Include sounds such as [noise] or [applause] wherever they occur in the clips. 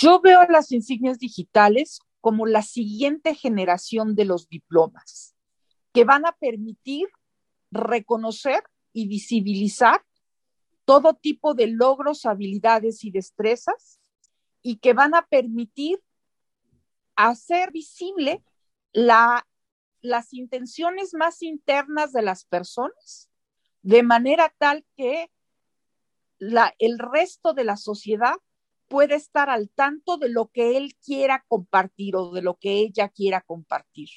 Yo veo las insignias digitales como la siguiente generación de los diplomas, que van a permitir reconocer y visibilizar todo tipo de logros, habilidades y destrezas y que van a permitir hacer visible la, las intenciones más internas de las personas, de manera tal que el resto de la sociedad puede estar al tanto de lo que él quiera compartir o de lo que ella quiera compartir.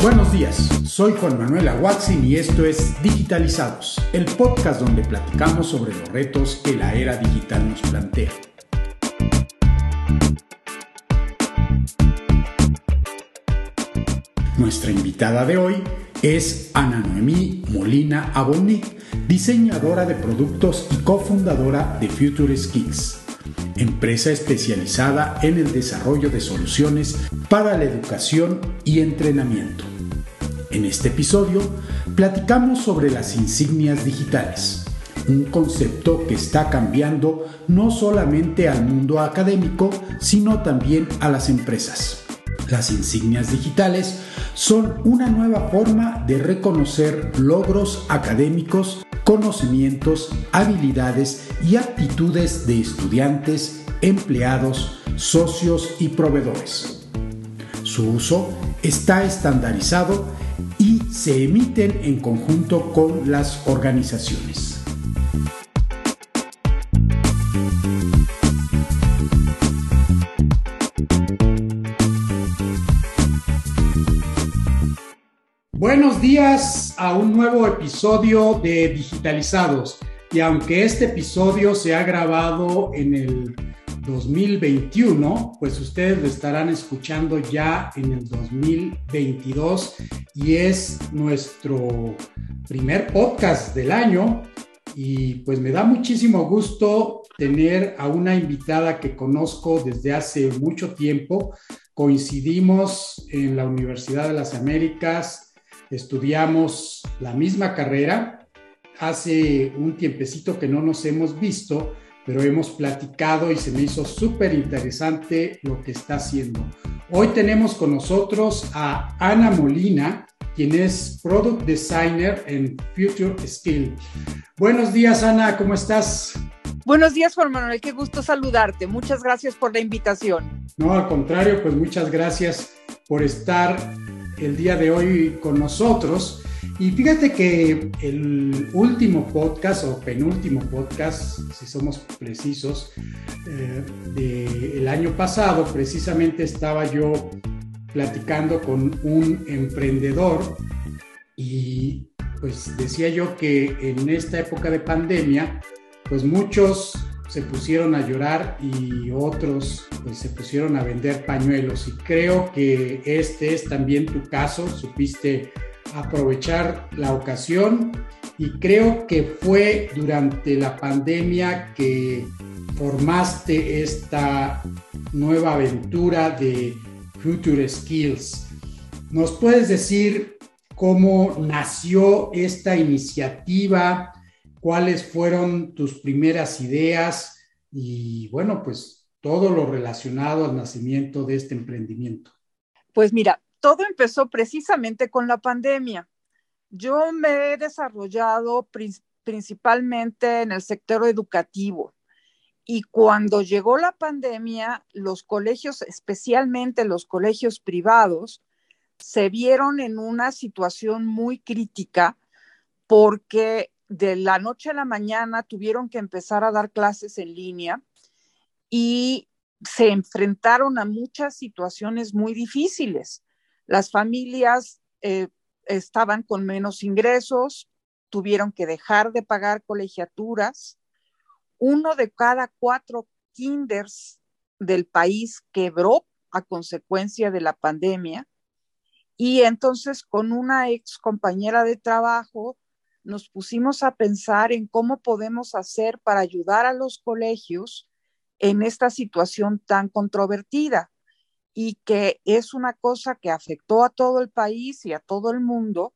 Buenos días, soy Juan Manuel Aguatzin y esto es Digitalizados, el podcast donde platicamos sobre los retos que la era digital nos plantea. Nuestra invitada de hoy es Ana Noemí Molina Abonic, diseñadora de productos y cofundadora de Future Skills, empresa especializada en el desarrollo de soluciones para la educación y entrenamiento. En este episodio platicamos sobre las insignias digitales, un concepto que está cambiando no solamente al mundo académico, sino también a las empresas. Las insignias digitales son una nueva forma de reconocer logros académicos, conocimientos, habilidades y actitudes de estudiantes, empleados, socios y proveedores. Su uso está estandarizado y se emiten en conjunto con las organizaciones. Días a un nuevo episodio de Digitalizados. Y aunque este episodio se ha grabado en el 2021, pues ustedes lo estarán escuchando ya en el 2022 y es nuestro primer podcast del año. Y pues me da muchísimo gusto tener a una invitada que conozco desde hace mucho tiempo. Coincidimos en la Universidad de las Américas estudiamos la misma carrera. Hace un tiempecito que no nos hemos visto, pero hemos platicado y se me hizo súper interesante lo que está haciendo. Hoy tenemos con nosotros a Ana Molina, quien es Product Designer en Future Skill. Buenos días, Ana, ¿cómo estás? Buenos días, Juan Manuel, qué gusto saludarte. Muchas gracias por la invitación. No, al contrario, pues muchas gracias por estar el día de hoy con nosotros. Y fíjate que el último podcast o penúltimo podcast, si somos precisos, eh, del año pasado, precisamente estaba yo platicando con un emprendedor y pues decía yo que en esta época de pandemia, pues muchos se pusieron a llorar y otros pues, se pusieron a vender pañuelos. Y creo que este es también tu caso, supiste aprovechar la ocasión y creo que fue durante la pandemia que formaste esta nueva aventura de Future Skills. ¿Nos puedes decir cómo nació esta iniciativa? Cuáles fueron tus primeras ideas y bueno, pues todo lo relacionado al nacimiento de este emprendimiento. Pues mira, todo empezó precisamente con la pandemia. Yo me he desarrollado principalmente en el sector educativo y cuando llegó la pandemia, los colegios, especialmente los colegios privados, se vieron en una situación muy crítica porque de la noche a la mañana tuvieron que empezar a dar clases en línea y se enfrentaron a muchas situaciones muy difíciles. Las familias eh, estaban con menos ingresos, tuvieron que dejar de pagar colegiaturas. Uno de cada cuatro kinders del país quebró a consecuencia de la pandemia. Y entonces con una ex compañera de trabajo nos pusimos a pensar en cómo podemos hacer para ayudar a los colegios en esta situación tan controvertida y que es una cosa que afectó a todo el país y a todo el mundo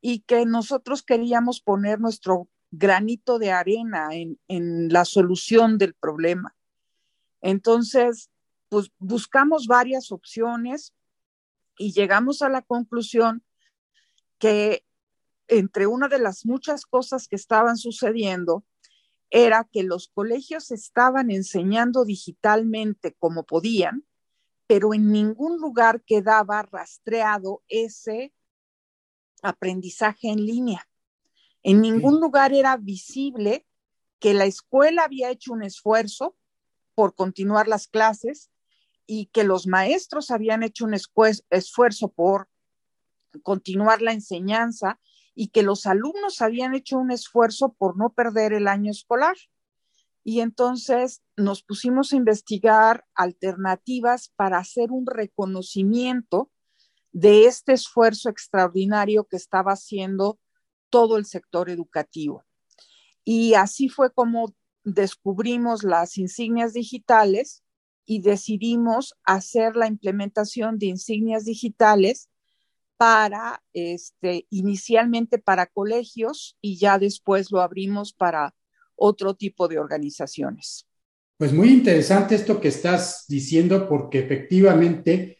y que nosotros queríamos poner nuestro granito de arena en, la solución del problema. Entonces, pues buscamos varias opciones y llegamos a la conclusión que entre una de las muchas cosas que estaban sucediendo era que los colegios estaban enseñando digitalmente como podían, pero en ningún lugar quedaba rastreado ese aprendizaje en línea. En ningún lugar era visible que la escuela había hecho un esfuerzo por continuar las clases y que los maestros habían hecho un esfuerzo por continuar la enseñanza y que los alumnos habían hecho un esfuerzo por no perder el año escolar. Y entonces nos pusimos a investigar alternativas para hacer un reconocimiento de este esfuerzo extraordinario que estaba haciendo todo el sector educativo. Y así fue como descubrimos las insignias digitales y decidimos hacer la implementación de insignias digitales para, este, inicialmente para colegios y ya después lo abrimos para otro tipo de organizaciones. Pues muy interesante esto que estás diciendo porque efectivamente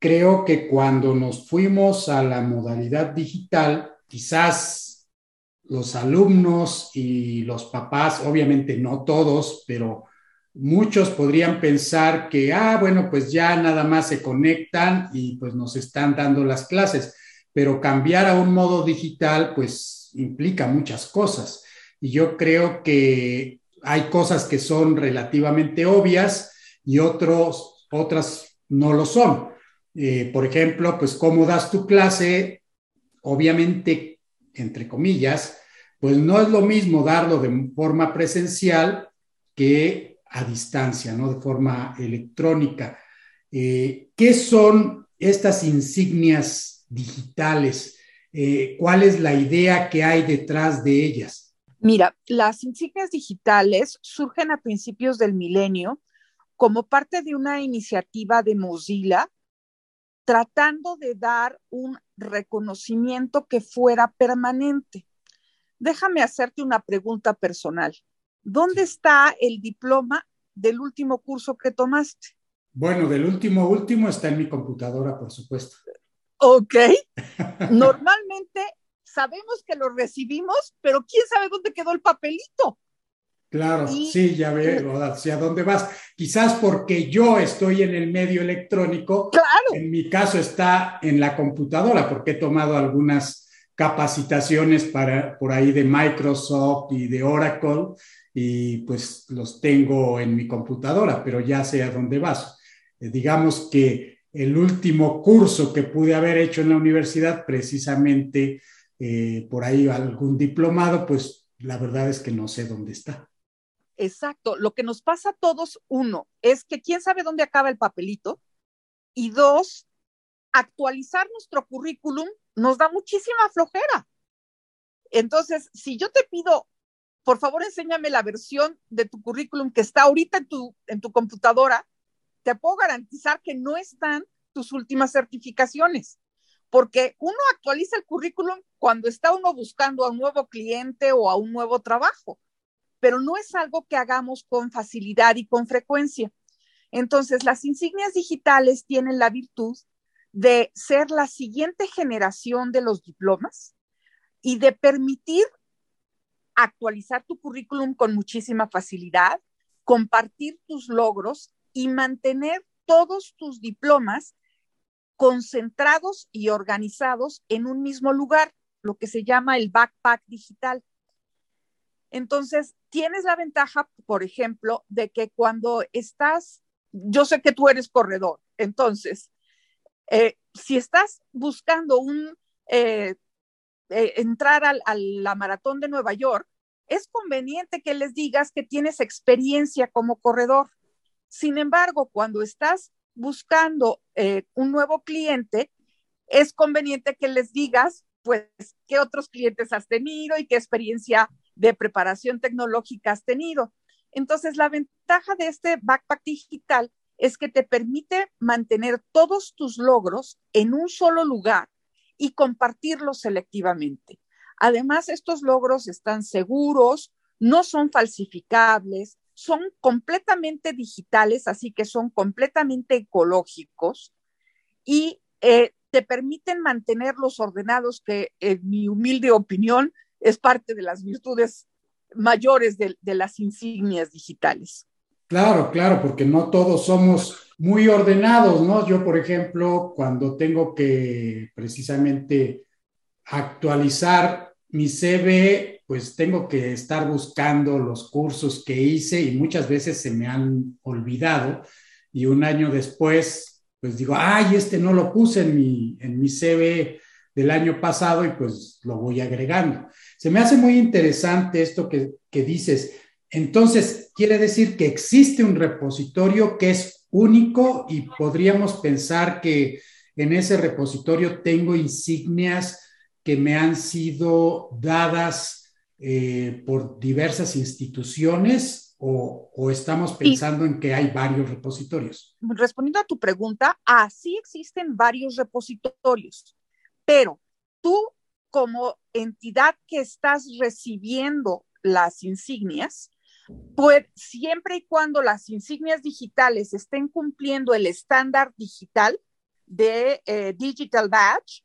creo que cuando nos fuimos a la modalidad digital, quizás los alumnos y los papás, obviamente no todos, pero muchos podrían pensar que, ah, bueno, pues ya nada más se conectan y pues nos están dando las clases, pero cambiar a un modo digital pues implica muchas cosas. Y yo creo que hay cosas que son relativamente obvias y otros, otras no lo son. Eh, por ejemplo, pues cómo das tu clase, obviamente, entre comillas, pues no es lo mismo darlo de forma presencial que a distancia, ¿no? De forma electrónica. Eh, ¿Qué son estas insignias digitales? Eh, ¿Cuál es la idea que hay detrás de ellas? Mira, las insignias digitales surgen a principios del milenio como parte de una iniciativa de Mozilla tratando de dar un reconocimiento que fuera permanente. Déjame hacerte una pregunta personal. ¿Dónde está el diploma del último curso que tomaste? Bueno, del último último está en mi computadora, por supuesto. Ok. [laughs] Normalmente sabemos que lo recibimos, pero quién sabe dónde quedó el papelito. Claro, sí, ya veo hacia dónde vas. Quizás porque yo estoy en el medio electrónico. Claro. En mi caso está en la computadora, porque he tomado algunas capacitaciones para, por ahí de Microsoft y de Oracle y pues los tengo en mi computadora, pero ya sé a dónde vas. Eh, digamos que el último curso que pude haber hecho en la universidad, precisamente eh, por ahí algún diplomado, pues la verdad es que no sé dónde está. Exacto. Lo que nos pasa a todos, uno, es que quién sabe dónde acaba el papelito. Y dos, actualizar nuestro currículum nos da muchísima flojera. Entonces, si yo te pido por favor enséñame la versión de tu currículum que está ahorita en tu, en tu computadora, te puedo garantizar que no están tus últimas certificaciones, porque uno actualiza el currículum cuando está uno buscando a un nuevo cliente o a un nuevo trabajo, pero no es algo que hagamos con facilidad y con frecuencia. Entonces, las insignias digitales tienen la virtud de ser la siguiente generación de los diplomas y de permitir actualizar tu currículum con muchísima facilidad, compartir tus logros y mantener todos tus diplomas concentrados y organizados en un mismo lugar, lo que se llama el backpack digital. Entonces, tienes la ventaja, por ejemplo, de que cuando estás, yo sé que tú eres corredor, entonces, eh, si estás buscando eh, eh, entrar a la maratón de Nueva York, es conveniente que les digas que tienes experiencia como corredor. Sin embargo, cuando estás buscando un nuevo cliente, es conveniente que les digas, pues, qué otros clientes has tenido y qué experiencia de preparación tecnológica has tenido. Entonces, la ventaja de este backpack digital es que te permite mantener todos tus logros en un solo lugar y compartirlos selectivamente. Además, estos logros están seguros, no son falsificables, son completamente digitales, así que son completamente ecológicos y eh, te permiten mantenerlos ordenados, que en mi humilde opinión es parte de las virtudes mayores de, de las insignias digitales. Claro, claro, porque no todos somos muy ordenados, ¿no? Yo, por ejemplo, cuando tengo que precisamente actualizar mi CV, pues tengo que estar buscando los cursos que hice y muchas veces se me han olvidado y un año después, pues digo, ay, este no lo puse en mi, en mi CV del año pasado y pues lo voy agregando. Se me hace muy interesante esto que, que dices entonces, quiere decir que existe un repositorio que es único y podríamos pensar que en ese repositorio tengo insignias que me han sido dadas eh, por diversas instituciones o, estamos pensando en que hay varios repositorios? Respondiendo a tu pregunta, así existen varios repositorios, pero tú como entidad que estás recibiendo las insignias, pues siempre y cuando las insignias digitales estén cumpliendo el estándar digital de eh, Digital Badge,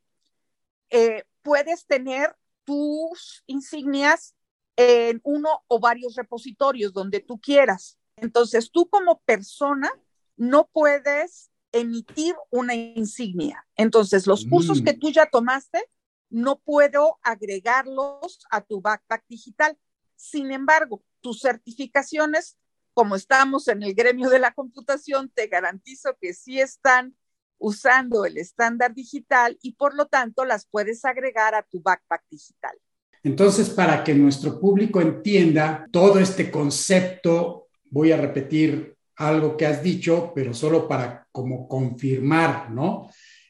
eh, puedes tener tus insignias en uno o varios repositorios donde tú quieras. Entonces, tú como persona no puedes emitir una insignia. Entonces, los cursos que mm. tú ya tomaste, no puedo agregarlos a tu backpack digital. Sin embargo, tus certificaciones, como estamos en el gremio de la computación, te garantizo que sí están usando el estándar digital y por lo tanto las puedes agregar a tu backpack digital. Entonces, para que nuestro público entienda todo este concepto, voy a repetir algo que has dicho, pero solo para como confirmar, ¿no?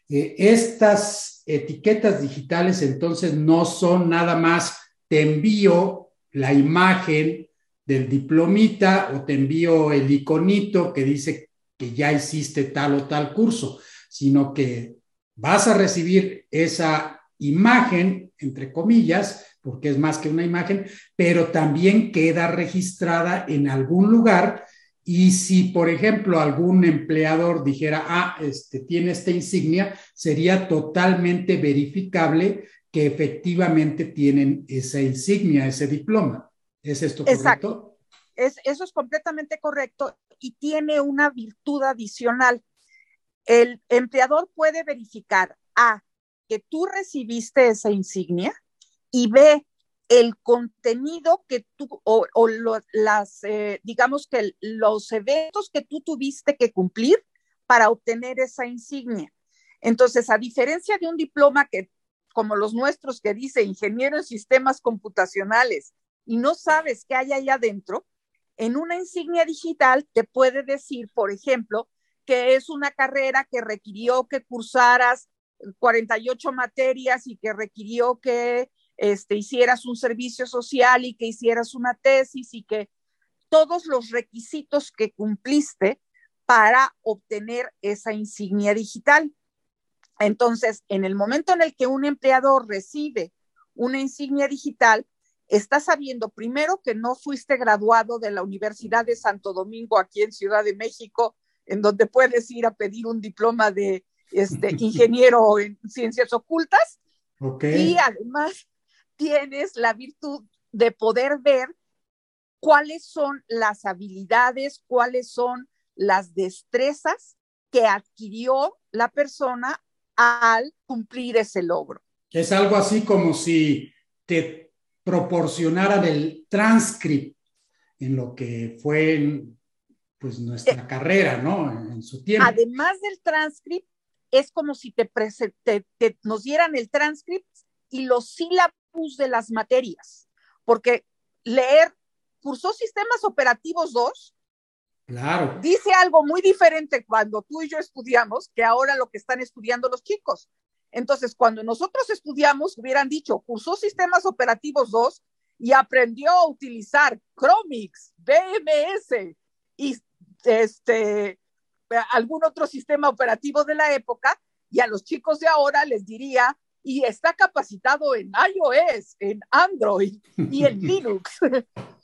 Eh, estas etiquetas digitales entonces no son nada más te envío la imagen del diplomita o te envío el iconito que dice que ya hiciste tal o tal curso, sino que vas a recibir esa imagen, entre comillas, porque es más que una imagen, pero también queda registrada en algún lugar. Y si, por ejemplo, algún empleador dijera, ah, este tiene esta insignia, sería totalmente verificable que efectivamente tienen esa insignia, ese diploma. ¿Es esto correcto? Exacto. Es, eso es completamente correcto y tiene una virtud adicional. El empleador puede verificar A, que tú recibiste esa insignia y B, el contenido que tú o, las, eh, digamos que los eventos que tú tuviste que cumplir para obtener esa insignia. Entonces, a diferencia de un diploma que, como los nuestros, que dice ingeniero en sistemas computacionales, y no sabes qué hay ahí adentro, en una insignia digital te puede decir, por ejemplo, que es una carrera que requirió que cursaras 48 materias y que requirió que este, hicieras un servicio social y que hicieras una tesis y que todos los requisitos que cumpliste para obtener esa insignia digital. Entonces, en el momento en el que un empleador recibe una insignia digital, estás sabiendo primero que no fuiste graduado de la Universidad de Santo Domingo aquí en Ciudad de México, en donde puedes ir a pedir un diploma de este, [laughs] ingeniero en ciencias ocultas. Y además tienes la virtud de poder ver cuáles son las habilidades, cuáles son las destrezas que adquirió la persona al cumplir ese logro. Es algo así como si te proporcionaran el transcript en lo que fue pues nuestra eh, carrera, ¿no? En su tiempo. Además del transcript, es como si te, nos dieran el transcript y los sílabus de las materias, porque leer cursó sistemas operativos 2. Claro. Dice algo muy diferente cuando tú y yo estudiamos que ahora lo que están estudiando los chicos. Entonces, cuando nosotros estudiamos, hubieran dicho, cursó sistemas operativos 2 y aprendió a utilizar Chromix, BMS y este, algún otro sistema operativo de la época, y a los chicos de ahora les diría y está capacitado en iOS, en Android y en [laughs] Linux.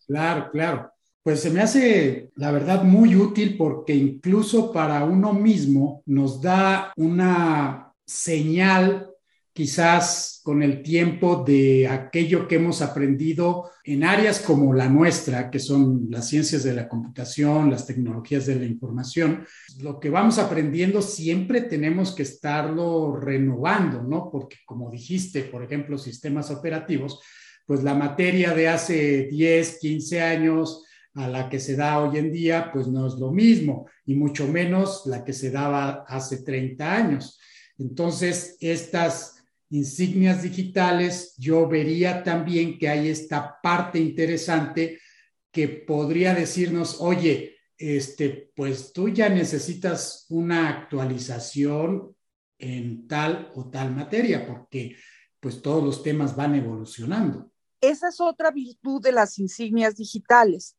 Claro, claro. Pues se me hace, la verdad, muy útil porque incluso para uno mismo nos da una señal quizás con el tiempo de aquello que hemos aprendido en áreas como la nuestra, que son las ciencias de la computación, las tecnologías de la información. Lo que vamos aprendiendo siempre tenemos que estarlo renovando, ¿no? Porque como dijiste, por ejemplo, sistemas operativos, pues la materia de hace 10, 15 años a la que se da hoy en día, pues no es lo mismo, y mucho menos la que se daba hace 30 años. Entonces, estas insignias digitales, yo vería también que hay esta parte interesante que podría decirnos, oye, este, pues tú ya necesitas una actualización en tal o tal materia, porque pues todos los temas van evolucionando. Esa es otra virtud de las insignias digitales.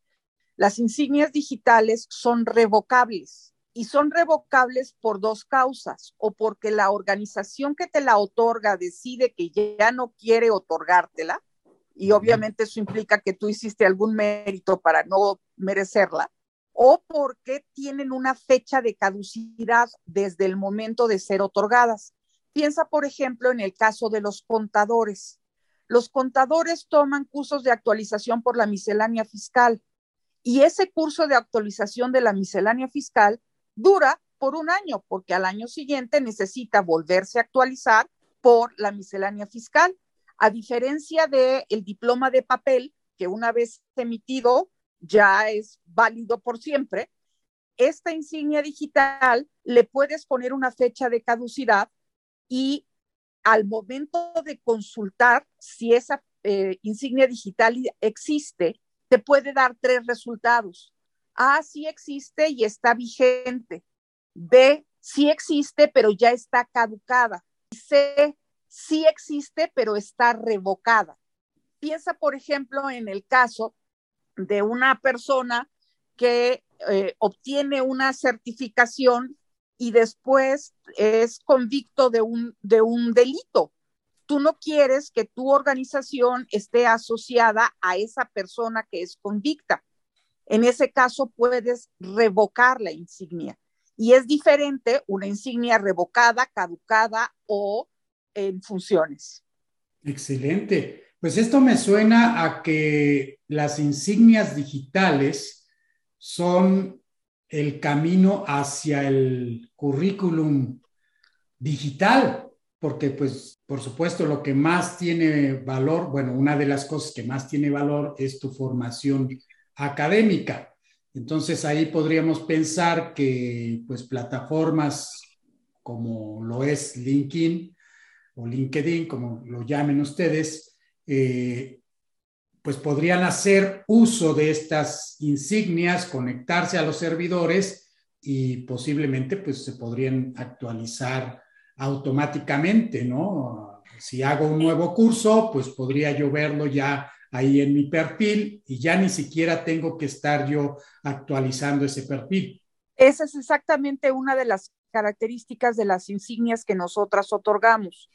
Las insignias digitales son revocables y son revocables por dos causas, o porque la organización que te la otorga decide que ya no quiere otorgártela, y obviamente eso implica que tú hiciste algún mérito para no merecerla, o porque tienen una fecha de caducidad desde el momento de ser otorgadas. Piensa, por ejemplo, en el caso de los contadores. Los contadores toman cursos de actualización por la miscelánea fiscal y ese curso de actualización de la miscelánea fiscal dura por un año, porque al año siguiente necesita volverse a actualizar por la miscelánea fiscal. A diferencia del el diploma de papel, que una vez emitido ya es válido por siempre, esta insignia digital le puedes poner una fecha de caducidad y al momento de consultar si esa eh, insignia digital existe, te puede dar tres resultados. A, sí existe y está vigente. B, sí existe, pero ya está caducada. C, sí existe, pero está revocada. Piensa, por ejemplo, en el caso de una persona que eh, obtiene una certificación y después es convicto de un, de un delito. Tú no quieres que tu organización esté asociada a esa persona que es convicta. En ese caso puedes revocar la insignia. Y es diferente una insignia revocada, caducada o en funciones. Excelente. Pues esto me suena a que las insignias digitales son el camino hacia el currículum digital, porque pues por supuesto lo que más tiene valor, bueno, una de las cosas que más tiene valor es tu formación académica. Entonces ahí podríamos pensar que pues plataformas como lo es LinkedIn o LinkedIn, como lo llamen ustedes, eh, pues podrían hacer uso de estas insignias, conectarse a los servidores y posiblemente pues se podrían actualizar automáticamente, ¿no? Si hago un nuevo curso, pues podría yo verlo ya ahí en mi perfil y ya ni siquiera tengo que estar yo actualizando ese perfil. Esa es exactamente una de las características de las insignias que nosotras otorgamos.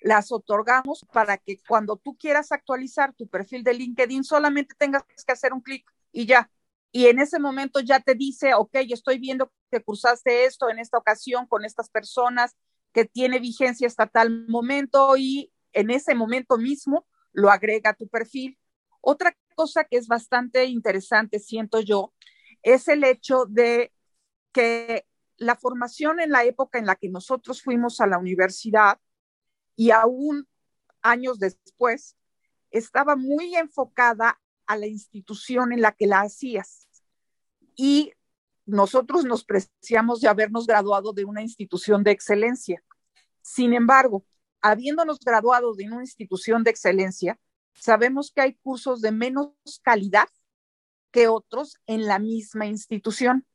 Las otorgamos para que cuando tú quieras actualizar tu perfil de LinkedIn solamente tengas que hacer un clic y ya. Y en ese momento ya te dice, ok, estoy viendo que cursaste esto en esta ocasión con estas personas, que tiene vigencia hasta tal momento y en ese momento mismo lo agrega a tu perfil. Otra cosa que es bastante interesante, siento yo, es el hecho de que la formación en la época en la que nosotros fuimos a la universidad y aún años después, estaba muy enfocada a la institución en la que la hacías. Y nosotros nos preciamos de habernos graduado de una institución de excelencia. Sin embargo, habiéndonos graduado de una institución de excelencia, sabemos que hay cursos de menos calidad que otros en la misma institución.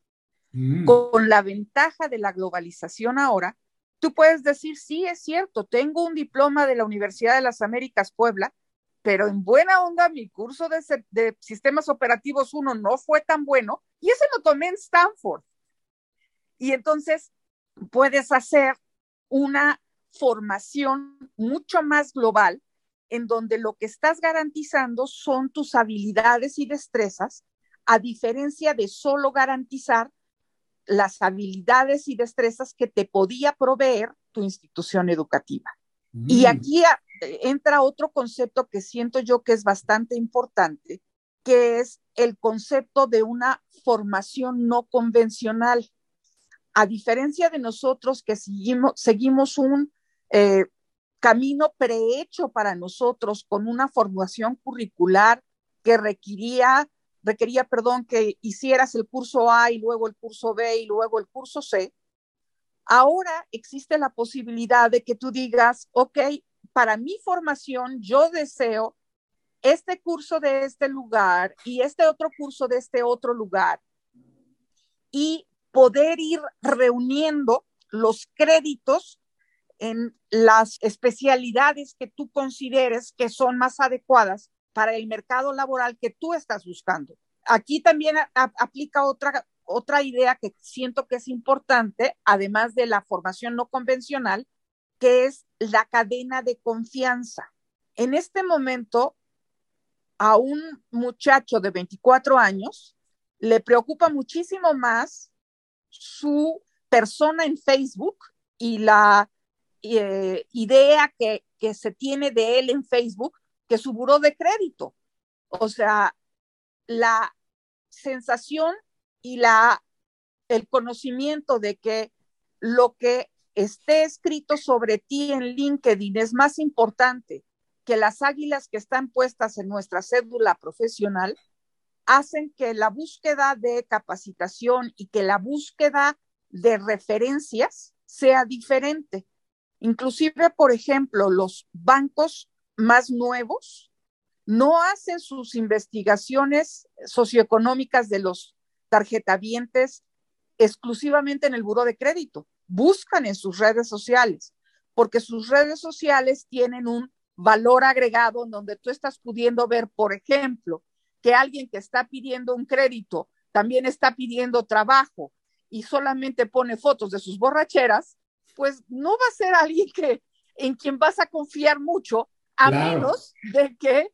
Mm. Con la ventaja de la globalización ahora, tú puedes decir, sí, es cierto, tengo un diploma de la Universidad de las Américas Puebla, pero en buena onda mi curso de, de sistemas operativos 1 no fue tan bueno y ese lo tomé en Stanford. Y entonces puedes hacer una formación mucho más global en donde lo que estás garantizando son tus habilidades y destrezas, a diferencia de solo garantizar las habilidades y destrezas que te podía proveer tu institución educativa. Y mm. aquí entra otro concepto que siento yo que es bastante importante, que es el concepto de una formación no convencional. A diferencia de nosotros que seguimos, seguimos un eh, camino prehecho para nosotros con una formación curricular que requería, requería, perdón, que hicieras el curso A y luego el curso B y luego el curso C, ahora existe la posibilidad de que tú digas, ok, para mi formación yo deseo este curso de este lugar y este otro curso de este otro lugar y poder ir reuniendo los créditos en las especialidades que tú consideres que son más adecuadas para el mercado laboral que tú estás buscando. Aquí también aplica otra, otra idea que siento que es importante, además de la formación no convencional, que es la cadena de confianza. En este momento, a un muchacho de 24 años le preocupa muchísimo más su persona en Facebook y la eh, idea que, que se tiene de él en Facebook que su buró de crédito. O sea, la sensación y la, el conocimiento de que lo que esté escrito sobre ti en LinkedIn es más importante que las águilas que están puestas en nuestra cédula profesional, hacen que la búsqueda de capacitación y que la búsqueda de referencias sea diferente. Inclusive, por ejemplo, los bancos más nuevos no hacen sus investigaciones socioeconómicas de los tarjetavientes exclusivamente en el buro de crédito, buscan en sus redes sociales, porque sus redes sociales tienen un valor agregado en donde tú estás pudiendo ver, por ejemplo, que alguien que está pidiendo un crédito también está pidiendo trabajo y solamente pone fotos de sus borracheras, pues no va a ser alguien que en quien vas a confiar mucho, a menos de que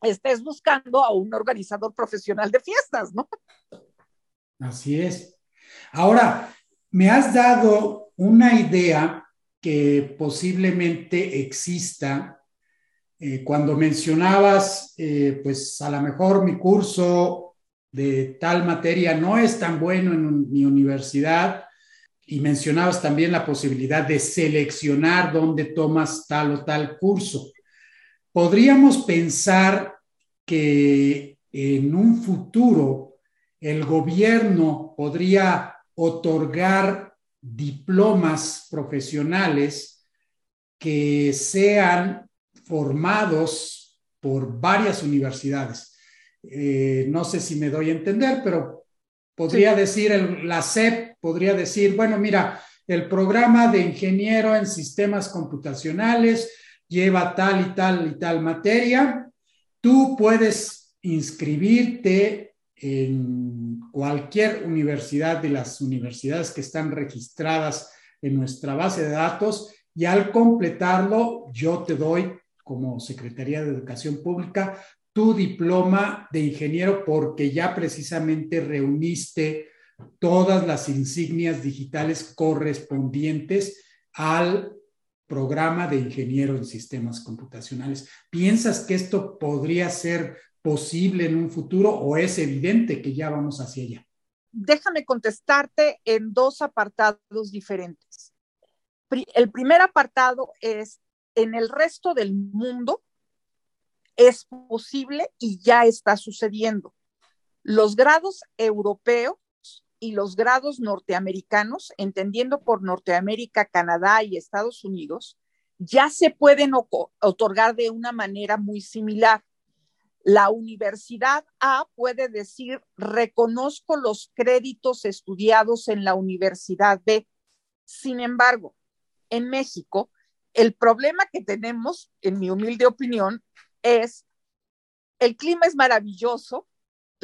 estés buscando a un organizador profesional de fiestas, ¿no? Así es. Ahora, me has dado una idea que posiblemente exista eh, cuando mencionabas, eh, pues a lo mejor mi curso de tal materia no es tan bueno en mi universidad, y mencionabas también la posibilidad de seleccionar dónde tomas tal o tal curso. Podríamos pensar que en un futuro el gobierno podría otorgar diplomas profesionales que sean formados por varias universidades. Eh, no sé si me doy a entender, pero podría decir la SEP podría decir, bueno, mira, el programa de ingeniero en sistemas computacionales lleva tal y tal y tal materia. Tú puedes inscribirte en cualquier universidad de las universidades que están registradas en nuestra base de datos y al completarlo yo te doy como Secretaría de Educación Pública tu diploma de ingeniero porque ya precisamente reuniste todas las insignias digitales correspondientes al programa de ingeniero en sistemas computacionales. ¿Piensas que esto podría ser posible en un futuro o es evidente que ya vamos hacia allá? Déjame contestarte en dos apartados diferentes. El primer apartado es, en el resto del mundo es posible y ya está sucediendo. Los grados europeos y los grados norteamericanos, entendiendo por Norteamérica, Canadá y Estados Unidos, ya se pueden otorgar de una manera muy similar. La universidad A puede decir, reconozco los créditos estudiados en la universidad B. Sin embargo, en México, el problema que tenemos, en mi humilde opinión, es el clima es maravilloso,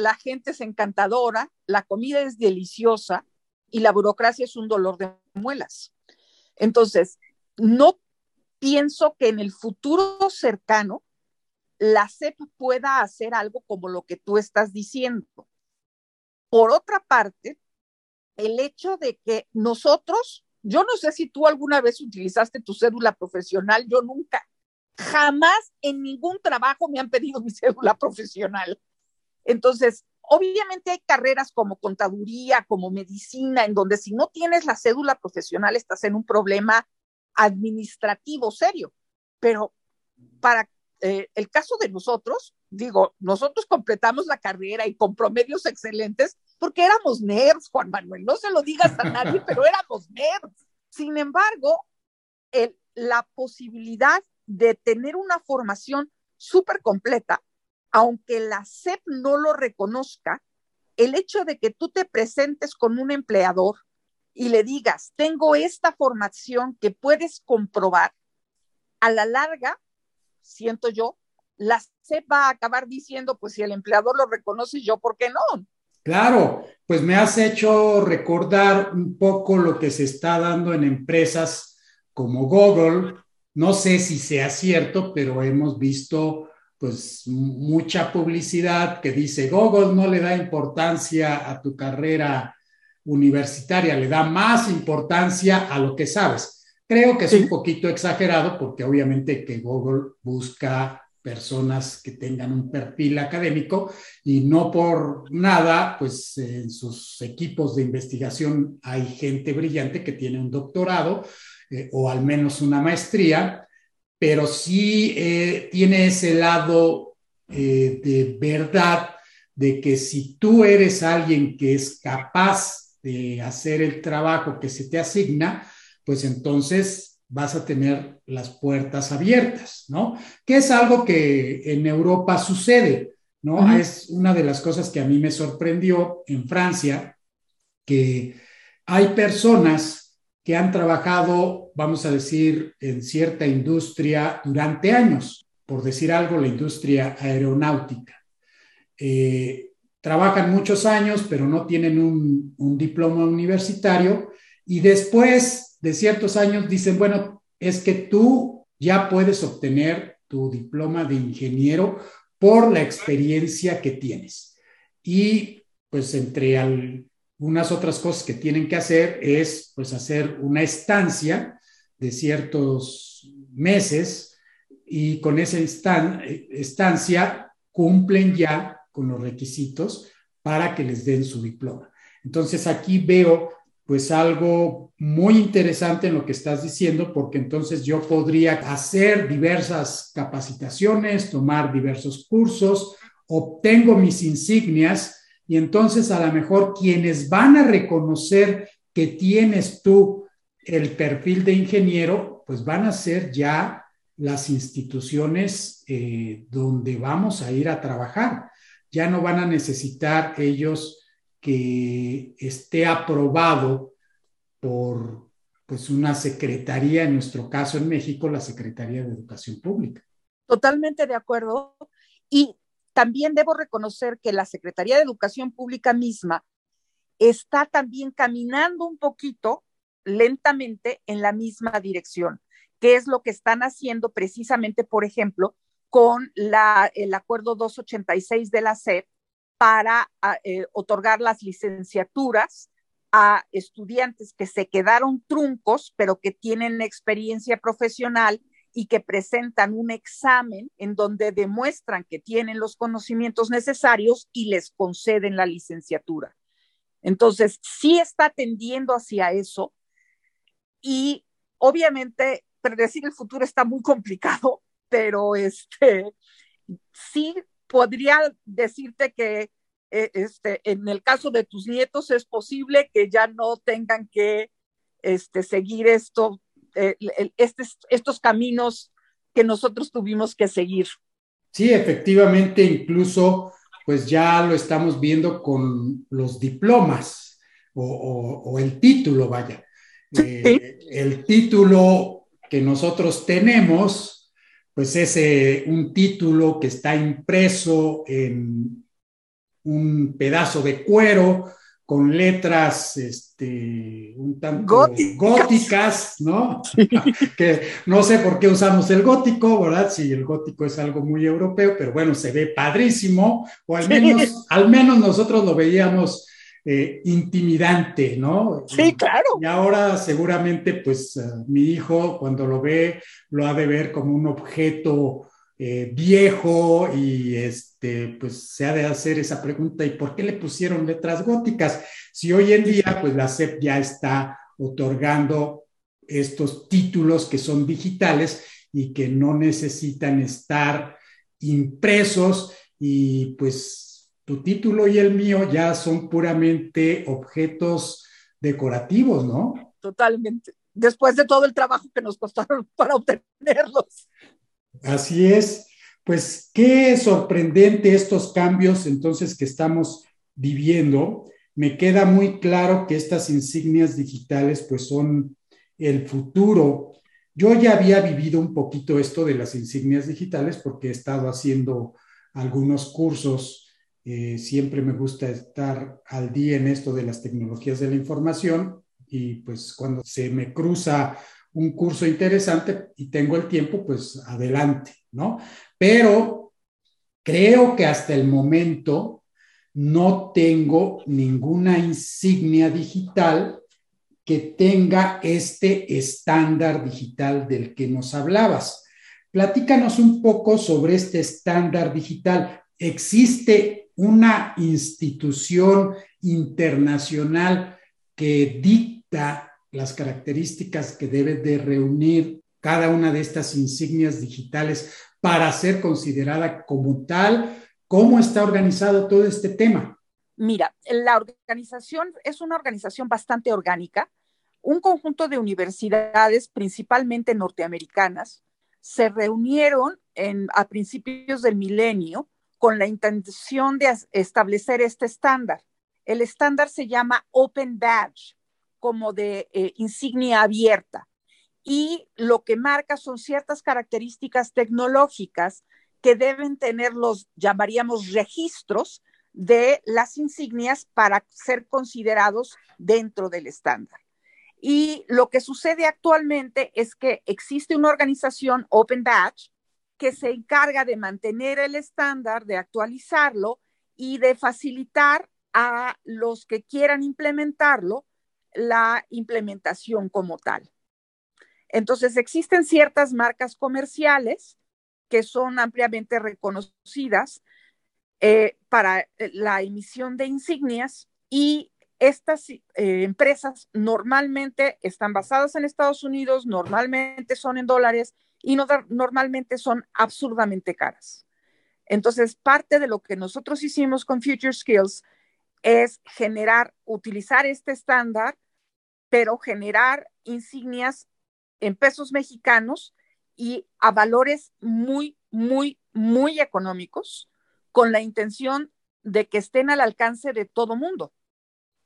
la gente es encantadora, la comida es deliciosa y la burocracia es un dolor de muelas. Entonces, no pienso que en el futuro cercano la CEP pueda hacer algo como lo que tú estás diciendo. Por otra parte, el hecho de que nosotros, yo no sé si tú alguna vez utilizaste tu cédula profesional, yo nunca, jamás en ningún trabajo me han pedido mi cédula profesional. Entonces, obviamente hay carreras como contaduría, como medicina, en donde si no tienes la cédula profesional estás en un problema administrativo serio. Pero para eh, el caso de nosotros, digo, nosotros completamos la carrera y con promedios excelentes porque éramos nerds, Juan Manuel, no se lo digas a nadie, [laughs] pero éramos nerds. Sin embargo, el, la posibilidad de tener una formación súper completa, aunque la SEP no lo reconozca, el hecho de que tú te presentes con un empleador y le digas, tengo esta formación que puedes comprobar, a la larga siento yo, la CEP va a acabar diciendo, pues si el empleador lo reconoce, yo, ¿por qué no? Claro, pues me has hecho recordar un poco lo que se está dando en empresas como Google. No sé si sea cierto, pero hemos visto pues mucha publicidad que dice Google no le da importancia a tu carrera universitaria, le da más importancia a lo que sabes. Creo que es un poquito exagerado porque obviamente que Google busca personas que tengan un perfil académico y no por nada, pues en sus equipos de investigación hay gente brillante que tiene un doctorado eh, o al menos una maestría, pero sí eh, tiene ese lado eh, de verdad de que si tú eres alguien que es capaz de hacer el trabajo que se te asigna, pues entonces vas a tener las puertas abiertas, ¿no? Que es algo que en Europa sucede, ¿no? Es una de las cosas que a mí me sorprendió en Francia, que hay personas que han trabajado, vamos a decir, en cierta industria durante años, por decir algo, la industria aeronáutica. Eh, trabajan muchos años, pero no tienen un, un diploma universitario y después de ciertos años dicen, bueno, es que tú ya puedes obtener tu diploma de ingeniero por la experiencia que tienes. Y pues entre algunas otras cosas que tienen que hacer es pues hacer una estancia de ciertos meses y con esa estancia cumplen ya con los requisitos para que les den su diploma. Entonces aquí veo pues algo muy interesante en lo que estás diciendo, porque entonces yo podría hacer diversas capacitaciones, tomar diversos cursos, obtengo mis insignias y entonces a lo mejor quienes van a reconocer que tienes tú el perfil de ingeniero, pues van a ser ya las instituciones eh, donde vamos a ir a trabajar. Ya no van a necesitar ellos que esté aprobado por pues una secretaría, en nuestro caso en México, la Secretaría de Educación Pública. Totalmente de acuerdo. Y también debo reconocer que la Secretaría de Educación Pública misma está también caminando un poquito lentamente en la misma dirección, que es lo que están haciendo precisamente, por ejemplo, con la, el acuerdo 286 de la SEP, para ah, eh, otorgar las licenciaturas a estudiantes que se quedaron truncos, pero que tienen experiencia profesional y que presentan un examen en donde demuestran que tienen los conocimientos necesarios y les conceden la licenciatura. Entonces, sí está tendiendo hacia eso y obviamente predecir el futuro está muy complicado, pero este, sí podría decirte que eh, este, en el caso de tus nietos es posible que ya no tengan que este, seguir esto, eh, este, estos caminos que nosotros tuvimos que seguir. Sí, efectivamente, incluso pues ya lo estamos viendo con los diplomas o, el título, vaya. Eh, el título que nosotros tenemos pues es eh, un título que está impreso en un pedazo de cuero con letras este, un tanto góticas, ¿no? [laughs] que no sé por qué usamos el gótico, ¿verdad? Si el gótico es algo muy europeo, pero bueno, se ve padrísimo, o al menos, al menos nosotros lo veíamos eh, intimidante, ¿no? Sí, claro. Y ahora seguramente, pues, eh, mi hijo cuando lo ve, lo ha de ver como un objeto eh, viejo y este, pues se ha de hacer esa pregunta, ¿y por qué le pusieron letras góticas? Si hoy en día, pues la SEP ya está otorgando estos títulos que son digitales y que no necesitan estar impresos y pues tu título y el mío ya son puramente objetos decorativos, ¿no? Totalmente. Después de todo el trabajo que nos costaron [laughs] para obtenerlos. Así es. Pues qué sorprendente estos cambios entonces que estamos viviendo. Me queda muy claro que estas insignias digitales pues son el futuro. Yo ya había vivido un poquito esto de las insignias digitales porque he estado haciendo algunos cursos. Eh, siempre me gusta estar al día en esto de las tecnologías de la información y pues cuando se me cruza un curso interesante y tengo el tiempo, pues adelante, ¿no? Pero creo que hasta el momento no tengo ninguna insignia digital que tenga este estándar digital del que nos hablabas. Platícanos un poco sobre este estándar digital. ¿Existe una institución internacional que dicta las características que debe de reunir cada una de estas insignias digitales para ser considerada como tal? ¿Cómo está organizado todo este tema? Mira, la organización es una organización bastante orgánica. Un conjunto de universidades, principalmente norteamericanas, se reunieron en, a principios del milenio con la intención de establecer este estándar. El estándar se llama Open Badge, como de eh, insignia abierta. Y lo que marca son ciertas características tecnológicas que deben tener los, llamaríamos, registros de las insignias para ser considerados dentro del estándar. Y lo que sucede actualmente es que existe una organización, Open Badge, que se encarga de mantener el estándar, de actualizarlo y de facilitar a los que quieran implementarlo la implementación como tal. Entonces, existen ciertas marcas comerciales que son ampliamente reconocidas eh, para eh, la emisión de insignias y estas eh, empresas normalmente están basadas en Estados Unidos, normalmente son en dólares y normalmente son absurdamente caras. Entonces, parte de lo que nosotros hicimos con Future Skills es generar, utilizar este estándar, pero generar insignias en pesos mexicanos y a valores muy, muy, muy económicos, con la intención de que estén al alcance de todo mundo.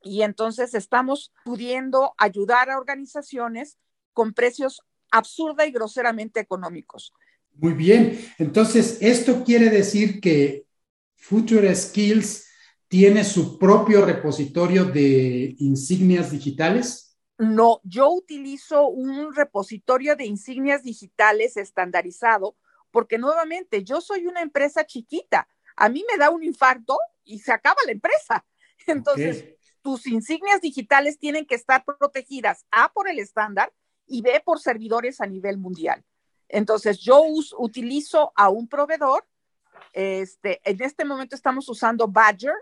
Y entonces estamos pudiendo ayudar a organizaciones con precios absurda y groseramente económicos. Muy bien, entonces esto quiere decir que Future Skills tiene su propio repositorio de insignias digitales? No, yo utilizo un repositorio de insignias digitales estandarizado porque nuevamente yo soy una empresa chiquita. A mí me da un infarto y se acaba la empresa. [laughs] Entonces, tus insignias digitales tienen que estar protegidas A por el estándar y B por servidores a nivel mundial. Entonces, yo utilizo a un proveedor. Este, en este momento estamos usando Badger,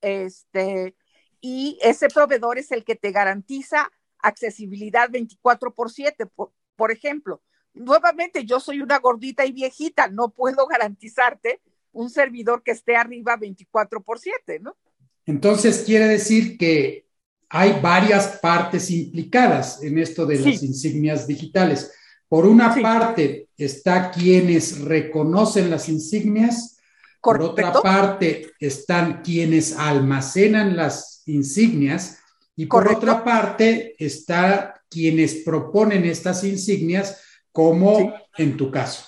este, y ese proveedor es el que te garantiza accesibilidad 24 por 7, por, ejemplo. Nuevamente, yo soy una gordita y viejita, no puedo garantizarte un servidor que esté arriba 24 por 7, ¿no? Entonces, quiere decir que hay varias partes implicadas en esto de las insignias digitales. Por una parte está quienes reconocen las insignias por otra parte, están quienes almacenan las insignias y por otra parte está quienes proponen estas insignias, como en tu caso.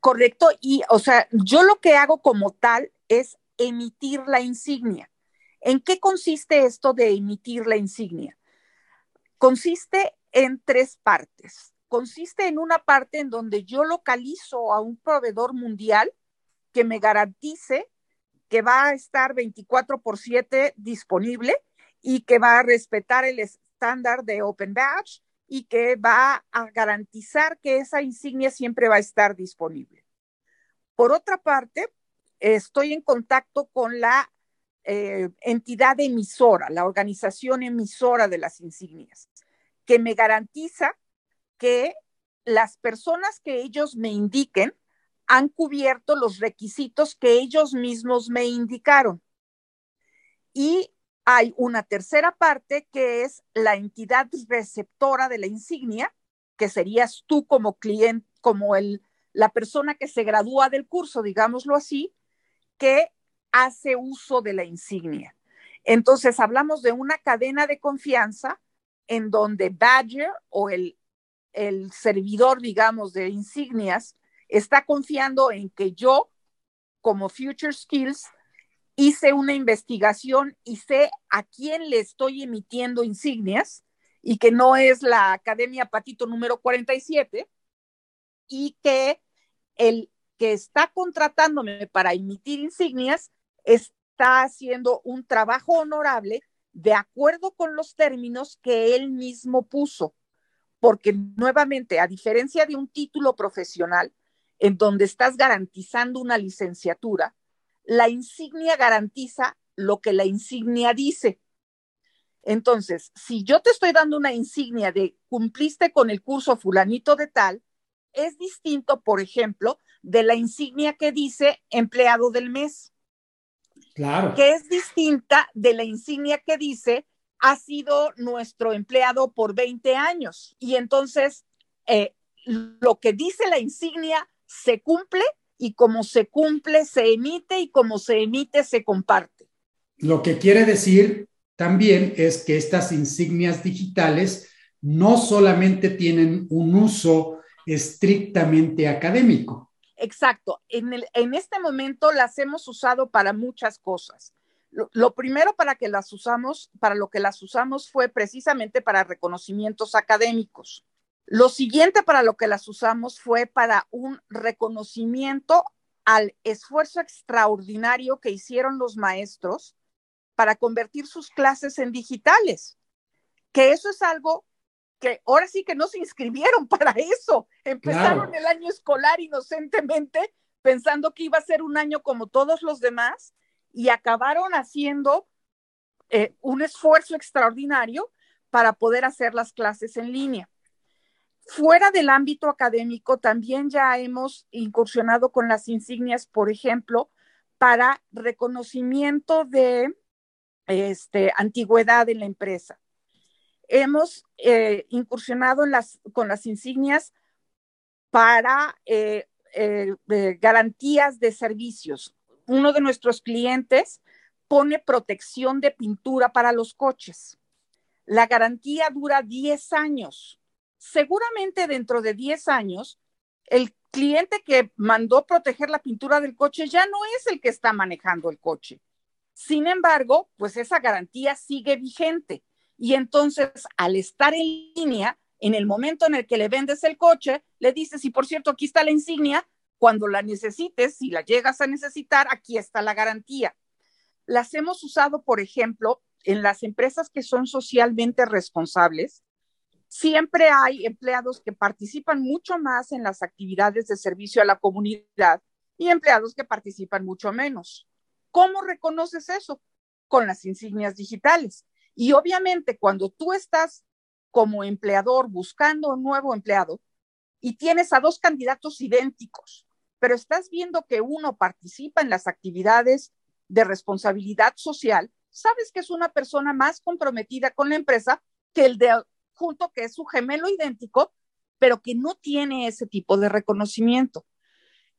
Correcto, y o sea, yo lo que hago como tal es emitir la insignia. ¿En qué consiste esto de emitir la insignia? Consiste en tres partes. Consiste en una parte en donde yo localizo a un proveedor mundial que me garantice que va a estar 24 por 7 disponible y que va a respetar el estándar de Open Badge y que va a garantizar que esa insignia siempre va a estar disponible. Por otra parte, estoy en contacto con la eh, entidad emisora, la organización emisora de las insignias, que me garantiza que las personas que ellos me indiquen han cubierto los requisitos que ellos mismos me indicaron. Y hay una tercera parte que es la entidad receptora de la insignia, que serías tú como cliente, como el, la persona que se gradúa del curso, digámoslo así, que hace uso de la insignia. Entonces, hablamos de una cadena de confianza en donde Badger o el, el servidor, digamos, de insignias está confiando en que yo, como Future Skills, hice una investigación y sé a quién le estoy emitiendo insignias y que no es la Academia Patito número 47 y que el que está contratándome para emitir insignias está haciendo un trabajo honorable de acuerdo con los términos que él mismo puso. Porque nuevamente, a diferencia de un título profesional, en donde estás garantizando una licenciatura, la insignia garantiza lo que la insignia dice. Entonces, si yo te estoy dando una insignia de cumpliste con el curso fulanito de tal, es distinto, por ejemplo, de la insignia que dice empleado del mes. Claro. Que es distinta de la insignia que dice ha sido nuestro empleado por 20 años. Y entonces, eh, lo que dice la insignia se cumple y como se cumple, se emite y como se emite, se comparte. Lo que quiere decir también es que estas insignias digitales no solamente tienen un uso estrictamente académico. Exacto. En, el, en este momento las hemos usado para muchas cosas. Lo, lo, primero para que las usamos, para lo que las usamos fue precisamente para reconocimientos académicos. Lo siguiente para lo que las usamos fue para un reconocimiento al esfuerzo extraordinario que hicieron los maestros para convertir sus clases en digitales, que eso es algo que ahora sí que no se inscribieron [laughs] para eso. Empezaron claro. el año escolar inocentemente pensando que iba a ser un año como todos los demás y acabaron haciendo eh, un esfuerzo extraordinario para poder hacer las clases en línea. Fuera del ámbito académico, también ya hemos incursionado con las insignias, por ejemplo, para reconocimiento de este, antigüedad en la empresa. Hemos eh, incursionado con las insignias para eh, eh, garantías de servicios. Uno de nuestros clientes pone protección de pintura para los coches. La garantía dura 10 años seguramente dentro de 10 años, el cliente que mandó proteger la pintura del coche ya no es el que está manejando el coche. Sin embargo, pues esa garantía sigue vigente. Y entonces, al estar en línea, en el momento en el que le vendes el coche, le dices, y por cierto, aquí está la insignia, cuando la necesites, si la llegas a necesitar, aquí está la garantía. Las hemos usado, por ejemplo, en las empresas que son socialmente responsables, siempre hay empleados que participan mucho más en las actividades de servicio a la comunidad y empleados que participan mucho menos. ¿Cómo reconoces eso? Con las insignias digitales. Y obviamente cuando tú estás como empleador buscando un nuevo empleado y tienes a dos candidatos idénticos, pero estás viendo que uno participa en las actividades de responsabilidad social, sabes que es una persona más comprometida con la empresa que el de junto que es su gemelo idéntico, pero que no tiene ese tipo de reconocimiento.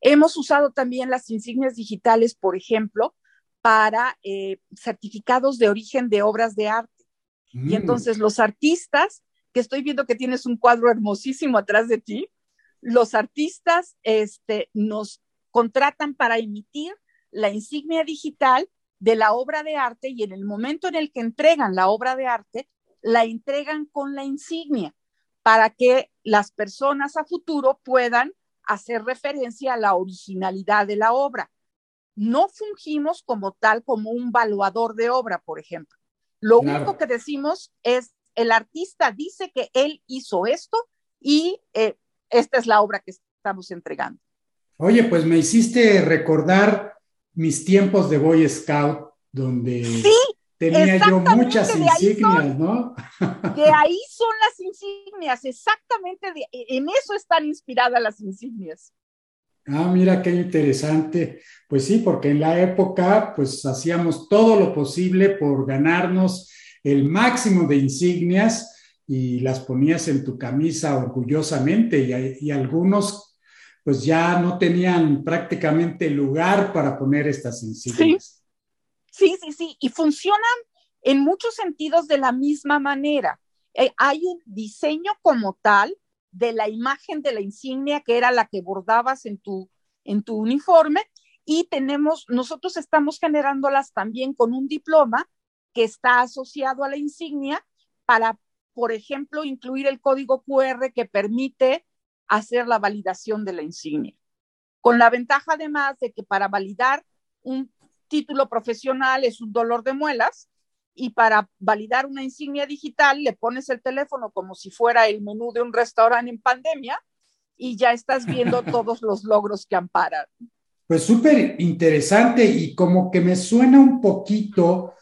Hemos usado también las insignias digitales, por ejemplo, para eh, certificados de origen de obras de arte. Mm. Y entonces los artistas, que estoy viendo que tienes un cuadro hermosísimo atrás de ti, los artistas este, nos contratan para emitir la insignia digital de la obra de arte y en el momento en el que entregan la obra de arte, la entregan con la insignia para que las personas a futuro puedan hacer referencia a la originalidad de la obra. No fungimos como tal, como un valuador de obra, por ejemplo. Lo único que decimos es, el artista dice que él hizo esto y eh, esta es la obra que estamos entregando. Oye, pues me hiciste recordar mis tiempos de Boy Scout, donde tenía yo muchas insignias, ¿no? [laughs] De ahí son las insignias, exactamente, en eso están inspiradas las insignias. Ah, mira qué interesante. Pues sí, porque en la época, pues hacíamos todo lo posible por ganarnos el máximo de insignias y las ponías en tu camisa orgullosamente y, y algunos pues ya no tenían prácticamente lugar para poner estas insignias. Sí, sí, sí, y funcionan en muchos sentidos de la misma manera. Eh, hay un diseño como tal de la imagen de la insignia que era la que bordabas en tu, en tu uniforme y tenemos, nosotros estamos generándolas también con un diploma que está asociado a la insignia para, por ejemplo, incluir el código QR que permite hacer la validación de la insignia. Con la ventaja además de que para validar un título profesional es un dolor de muelas y para validar una insignia digital le pones el teléfono como si fuera el menú de un restaurante en pandemia y ya estás viendo [laughs] todos los logros que amparan. Pues súper interesante y como que me suena un poquito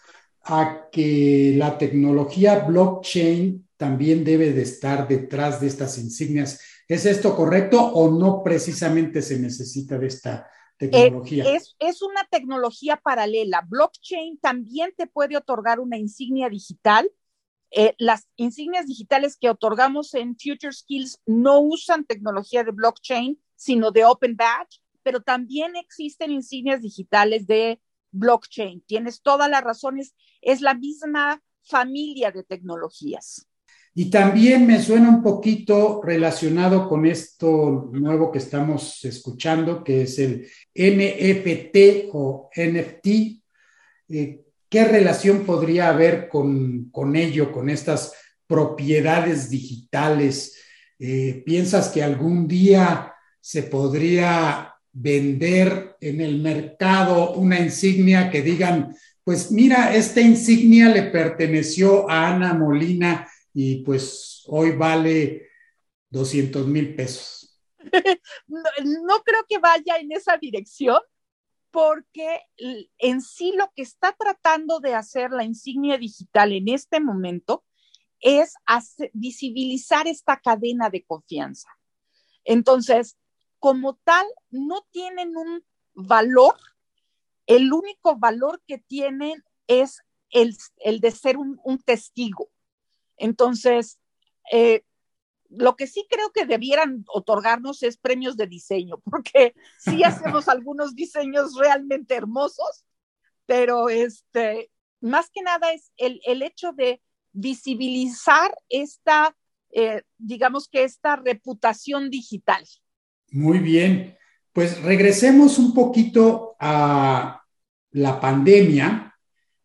a que la tecnología blockchain también debe de estar detrás de estas insignias ¿Es esto correcto o no precisamente se necesita de esta tecnología? Es, una tecnología paralela. Blockchain también te puede otorgar una insignia digital. Eh, las insignias digitales que otorgamos en Future Skills no usan tecnología de blockchain, sino de Open Badge, pero también existen insignias digitales de blockchain. Tienes todas las razones, es la misma familia de tecnologías. Y también me suena un poquito relacionado con esto nuevo que estamos escuchando, que es el NFT o NFT. Eh, ¿Qué relación podría haber con, ello, con estas propiedades digitales? Eh, ¿Piensas que algún día se podría vender en el mercado una insignia que digan, pues mira, esta insignia le perteneció a Ana Molina y pues hoy vale 200 mil pesos. [laughs] no, creo que vaya en esa dirección porque en sí lo que está tratando de hacer la insignia digital en este momento es visibilizar esta cadena de confianza. Entonces, como tal, no tienen un valor, el único valor que tienen es el, de ser un testigo. Entonces, eh, lo que sí creo que debieran otorgarnos es premios de diseño, [laughs] porque sí hacemos algunos diseños realmente hermosos, pero este, más que nada es el, hecho de visibilizar esta, eh, digamos que esta reputación digital. Muy bien, pues regresemos un poquito a la pandemia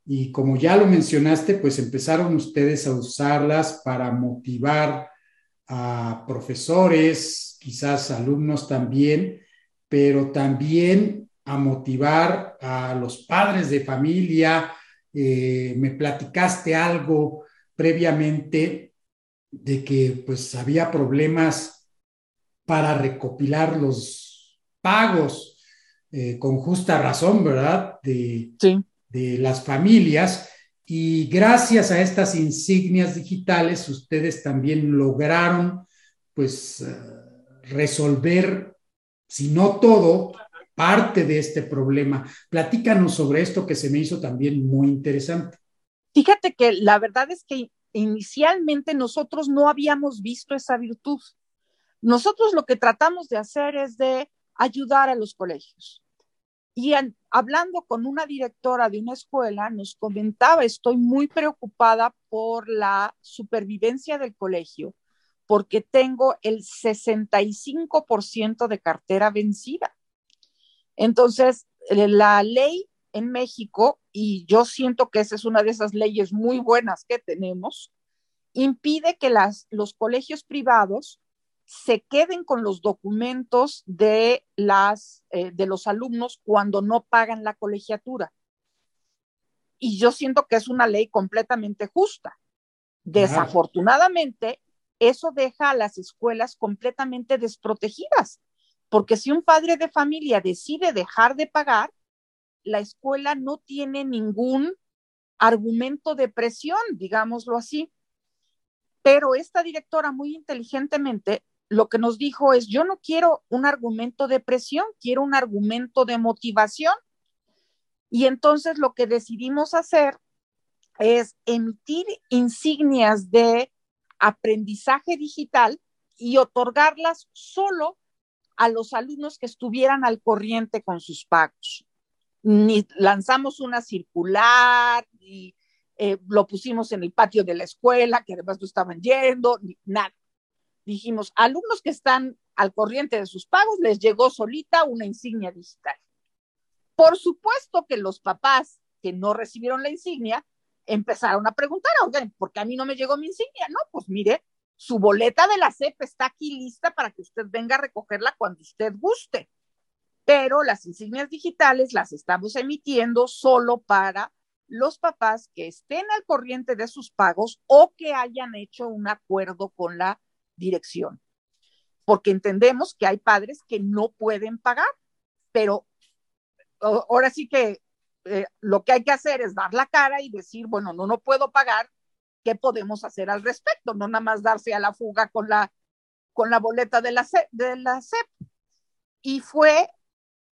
y como ya lo mencionaste, pues empezaron ustedes a usarlas para motivar a profesores, quizás alumnos también, pero también a motivar a los padres de familia. Eh, me platicaste algo previamente de que pues había problemas para recopilar los pagos eh, con justa razón, ¿verdad? De, sí de las familias y gracias a estas insignias digitales ustedes también lograron pues eh, resolver, si no todo, parte de este problema. Platícanos sobre esto que se me hizo también muy interesante. Fíjate que la verdad es que inicialmente nosotros no habíamos visto esa virtud. Nosotros lo que tratamos de hacer es de ayudar a los colegios. Y hablando con una directora de una escuela, nos comentaba, estoy muy preocupada por la supervivencia del colegio, porque tengo el 65% de cartera vencida. Entonces, eh, la ley en México, y yo siento que esa es una de esas leyes muy buenas que tenemos, impide que las, los colegios privados se queden con los documentos de, las, eh, de los alumnos cuando no pagan la colegiatura. Y yo siento que es una ley completamente justa. Desafortunadamente, eso deja a las escuelas completamente desprotegidas, porque si un padre de familia decide dejar de pagar, la escuela no tiene ningún argumento de presión, digámoslo así. Pero esta directora muy inteligentemente lo que nos dijo es, yo no quiero un argumento de presión, quiero un argumento de motivación. Y entonces lo que decidimos hacer es emitir insignias de aprendizaje digital y otorgarlas solo a los alumnos que estuvieran al corriente con sus pagos. Ni lanzamos una circular, ni eh, lo pusimos en el patio de la escuela, que además no estaban yendo, ni nada dijimos, alumnos que están al corriente de sus pagos, les llegó solita una insignia digital. Por supuesto que los papás que no recibieron la insignia empezaron a preguntar, oigan, ¿por qué a mí no me llegó mi insignia? No, pues mire, su boleta de la CEP está aquí lista para que usted venga a recogerla cuando usted guste. Pero las insignias digitales las estamos emitiendo solo para los papás que estén al corriente de sus pagos o que hayan hecho un acuerdo con la dirección, porque entendemos que hay padres que no pueden pagar, pero ahora sí que eh, lo que hay que hacer es dar la cara y decir, bueno, no, no puedo pagar, ¿qué podemos hacer al respecto? No nada más darse a la fuga con la, con la boleta de la, CEP, de la CEP. Y fue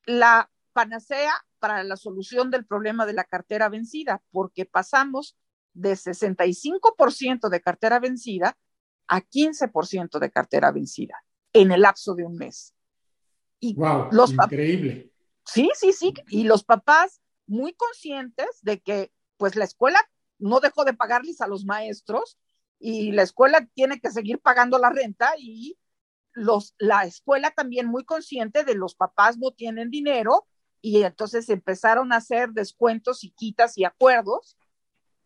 la panacea para la solución del problema de la cartera vencida, porque pasamos de 65% de cartera vencida a 15% de cartera vencida en el lapso de un mes. Y wow, los increíble. Sí, sí, sí. Y los papás muy conscientes de que pues la escuela no dejó de pagarles a los maestros y la escuela tiene que seguir pagando la renta y los, la escuela también muy consciente de los papás no tienen dinero y entonces empezaron a hacer descuentos y quitas y acuerdos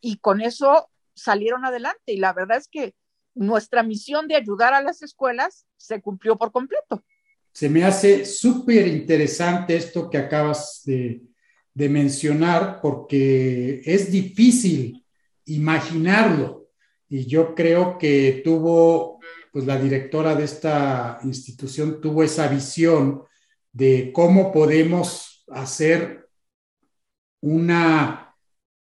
y con eso salieron adelante. Y la verdad es que nuestra misión de ayudar a las escuelas se cumplió por completo. Se me hace súper interesante esto que acabas de, de, mencionar porque es difícil imaginarlo y yo creo que tuvo, pues la directora de esta institución tuvo esa visión de cómo podemos hacer una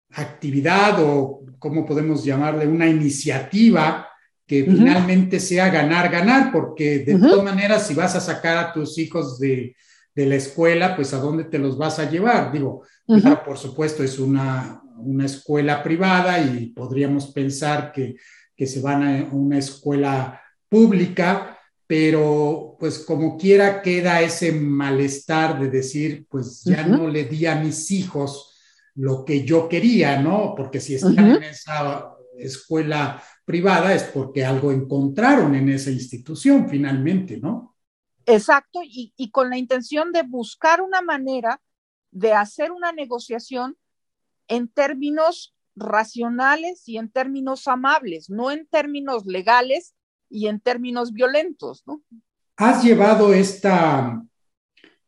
actividad o cómo podemos llamarle una iniciativa que finalmente sea ganar, ganar, porque de todas maneras, si vas a sacar a tus hijos de, de, la escuela, pues a dónde te los vas a llevar. Digo, por supuesto, es una, una, escuela privada y podríamos pensar que, que se van a una escuela pública, pero pues como quiera queda ese malestar de decir, pues ya no le di a mis hijos lo que yo quería, ¿no? Porque si están en esa escuela privada es porque algo encontraron en esa institución finalmente, ¿no? Exacto, y, y con la intención de buscar una manera de hacer una negociación en términos racionales y en términos amables, no en términos legales y en términos violentos, ¿no? ¿Has llevado esta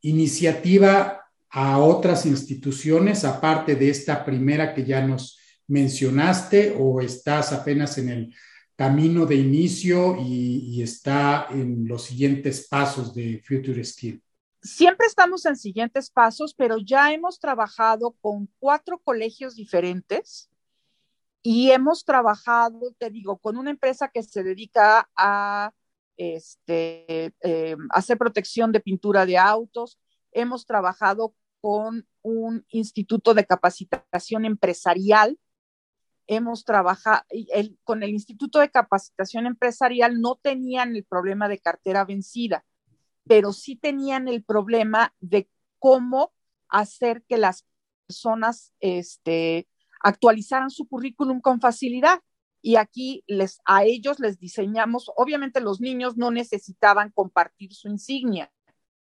iniciativa a otras instituciones, aparte de esta primera que ya nos mencionaste o estás apenas en el camino de inicio y, está en los siguientes pasos de Future Skill? Siempre estamos en siguientes pasos, pero ya hemos trabajado con cuatro colegios diferentes y hemos trabajado, te digo, con una empresa que se dedica a este, eh, hacer protección de pintura de autos. Hemos trabajado con un instituto de capacitación empresarial hemos trabajado con el Instituto de Capacitación Empresarial, no tenían el problema de cartera vencida, pero sí tenían el problema de cómo hacer que las personas este, actualizaran su currículum con facilidad. Y aquí les, a ellos les diseñamos, obviamente los niños no necesitaban compartir su insignia,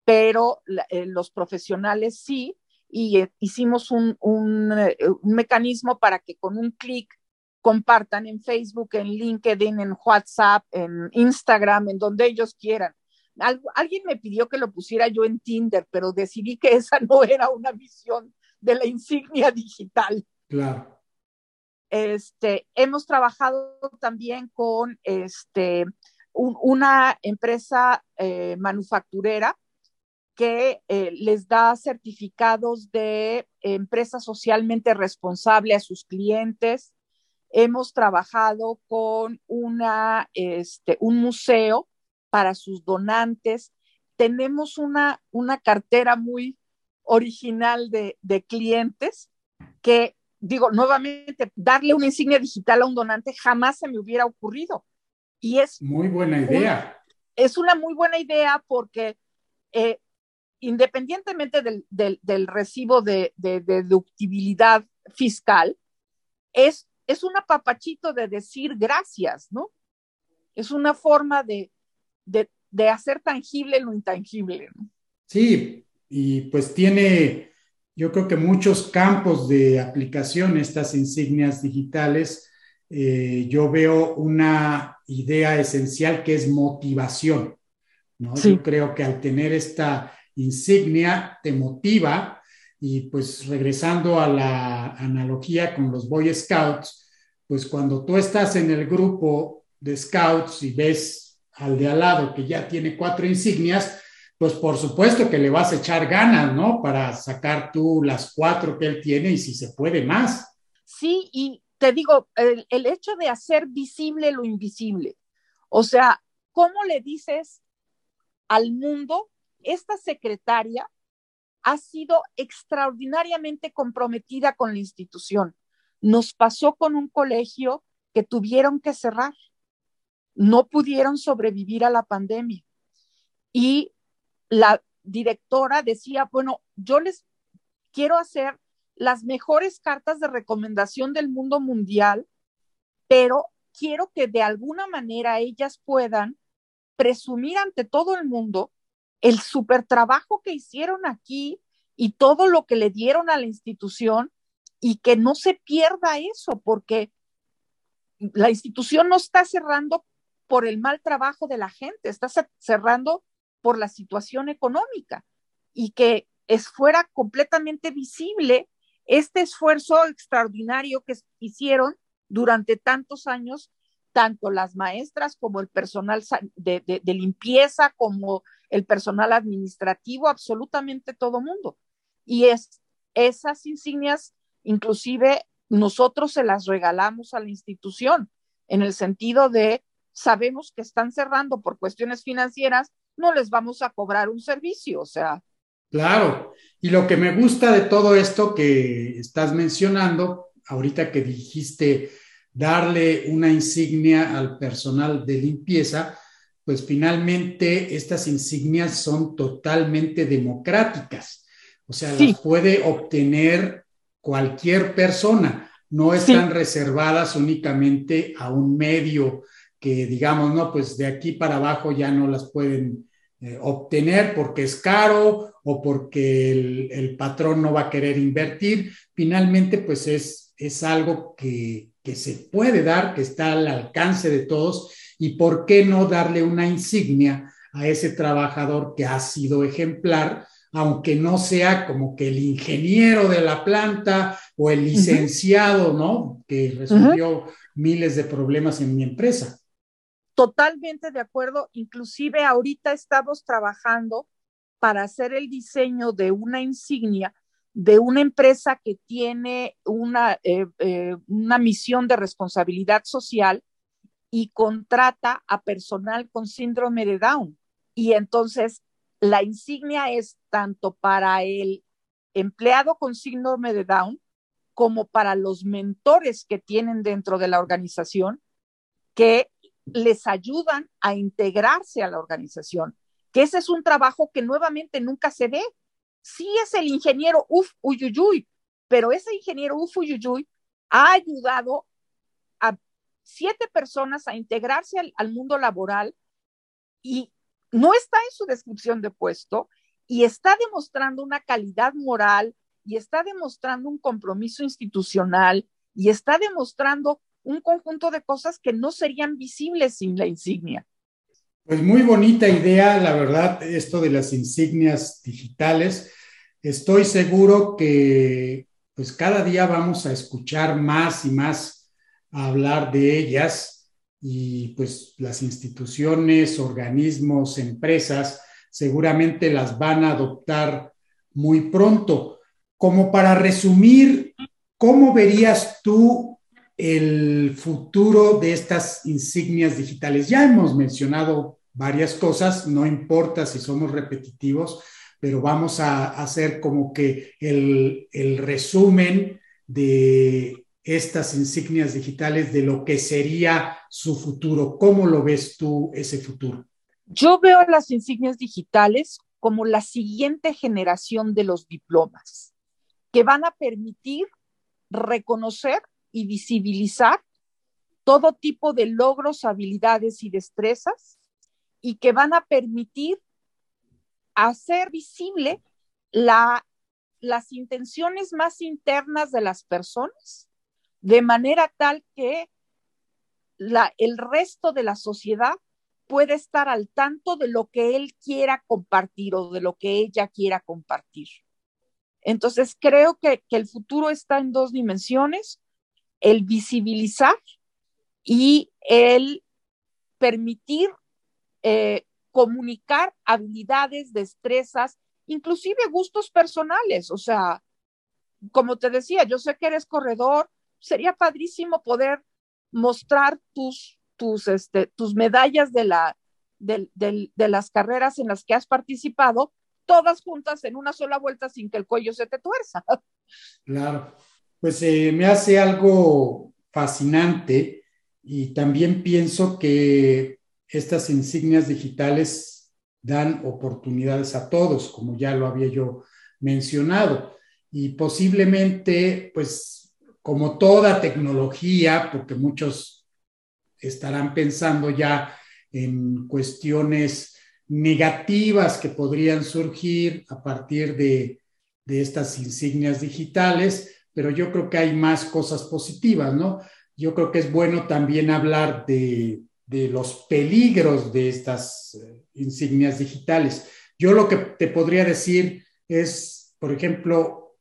pero eh, los profesionales sí, y eh, hicimos un, un, un, mecanismo para que con un clic compartan en Facebook, en LinkedIn, en WhatsApp, en Instagram, en donde ellos quieran. alguien me pidió que lo pusiera yo en Tinder, pero decidí que [laughs] esa no era una visión de la insignia digital. Claro. Este, hemos trabajado también con este, una empresa eh, manufacturera que eh, les da certificados de empresa socialmente responsable a sus clientes. Hemos trabajado con una, este, un museo para sus donantes. Tenemos una, una cartera muy original de, de clientes que digo, nuevamente, darle una insignia digital a un donante jamás se me hubiera ocurrido. Y es... Muy buena idea. es una muy buena idea porque eh, independientemente del, del, recibo de, deductibilidad fiscal, es, es un apapachito de decir gracias, ¿no? Es una forma de, de hacer tangible lo intangible. ¿no? Sí, y pues tiene yo creo que muchos campos de aplicación, estas insignias digitales, eh, yo veo una idea esencial que es motivación. ¿no? Yo creo que al tener esta insignia te motiva y pues regresando a la analogía con los Boy Scouts, pues cuando tú estás en el grupo de Scouts y ves al de al lado que ya tiene cuatro insignias, pues por supuesto que le vas a echar ganas, ¿no? Para sacar tú las cuatro que él tiene y si se puede más. Sí, y te digo, el, hecho de hacer visible lo invisible, o sea, ¿cómo le dices al mundo, esta secretaria ha sido extraordinariamente comprometida con la institución? Nos pasó con un colegio que tuvieron que cerrar, no pudieron sobrevivir a la pandemia. Y la directora decía, bueno, yo les quiero hacer las mejores cartas de recomendación del mundo mundial, pero quiero que de alguna manera ellas puedan presumir ante todo el mundo el super trabajo que hicieron aquí y todo lo que le dieron a la institución y que no se pierda eso, porque la institución no está cerrando por el mal trabajo de la gente, está cerrando por la situación económica y que es fuera completamente visible este esfuerzo extraordinario que hicieron durante tantos años, tanto las maestras como el personal de, de limpieza, como el personal administrativo, absolutamente todo mundo. Y es, esas insignias, inclusive nosotros se las regalamos a la institución, en el sentido de sabemos que están cerrando por cuestiones financieras, no les vamos a cobrar un servicio, o sea. Claro, y lo que me gusta de todo esto que estás mencionando, ahorita que dijiste darle una insignia al personal de limpieza, pues finalmente estas insignias son totalmente democráticas, o sea, las puede obtener cualquier persona, no están reservadas únicamente a un medio que digamos, no, pues de aquí para abajo ya no las pueden eh, obtener porque es caro o porque el, patrón no va a querer invertir. Finalmente, pues es, es algo que, que se puede dar, que está al alcance de todos y por qué no darle una insignia a ese trabajador que ha sido ejemplar, aunque no sea como que el ingeniero de la planta o el licenciado, ¿no? Que resolvió miles de problemas en mi empresa. Totalmente de acuerdo. Inclusive ahorita estamos trabajando para hacer el diseño de una insignia de una empresa que tiene una, eh, eh, una misión de responsabilidad social y contrata a personal con síndrome de Down. Y entonces la insignia es tanto para el empleado con síndrome de Down como para los mentores que tienen dentro de la organización que les ayudan a integrarse a la organización, que ese es un trabajo que nuevamente nunca se ve. Sí es el ingeniero uf, uyuyuy, pero ese ingeniero uf, uyuyuy ha ayudado a siete personas a integrarse al, al mundo laboral y no está en su descripción de puesto y está demostrando una calidad moral y está demostrando un compromiso institucional y está demostrando un conjunto de cosas que no serían visibles sin la insignia. Pues muy bonita idea, la verdad, esto de las insignias digitales. Estoy seguro que pues cada día vamos a escuchar más y más hablar de ellas y pues las instituciones, organismos, empresas seguramente las van a adoptar muy pronto. Como para resumir, ¿cómo verías tú el futuro de estas insignias digitales? Ya hemos mencionado varias cosas, no importa si somos repetitivos, pero vamos a hacer como que el, resumen de estas insignias digitales de lo que sería su futuro. ¿Cómo lo ves tú ese futuro? Yo veo las insignias digitales como la siguiente generación de los diplomas, que van a permitir reconocer y visibilizar todo tipo de logros, habilidades y destrezas y que van a permitir hacer visible la, las intenciones más internas de las personas, de manera tal que la, el resto de la sociedad puede estar al tanto de lo que él quiera compartir o de lo que ella quiera compartir. Entonces, creo que, el futuro está en dos dimensiones, el visibilizar y el permitir eh, comunicar habilidades, destrezas, inclusive gustos personales. O sea, como te decía, yo sé que eres corredor, sería padrísimo poder mostrar tus tus, este, tus medallas de, la, de, las carreras en las que has participado, todas juntas en una sola vuelta sin que el cuello se te tuerza. Claro, pues eh, me hace algo fascinante y también pienso que estas insignias digitales dan oportunidades a todos, como ya lo había yo mencionado. Y posiblemente, pues como toda tecnología, porque muchos estarán pensando ya en cuestiones negativas que podrían surgir a partir de, estas insignias digitales, pero yo creo que hay más cosas positivas, ¿no? Yo creo que es bueno también hablar de, los peligros de estas eh, insignias digitales. Yo lo que te podría decir es, por ejemplo,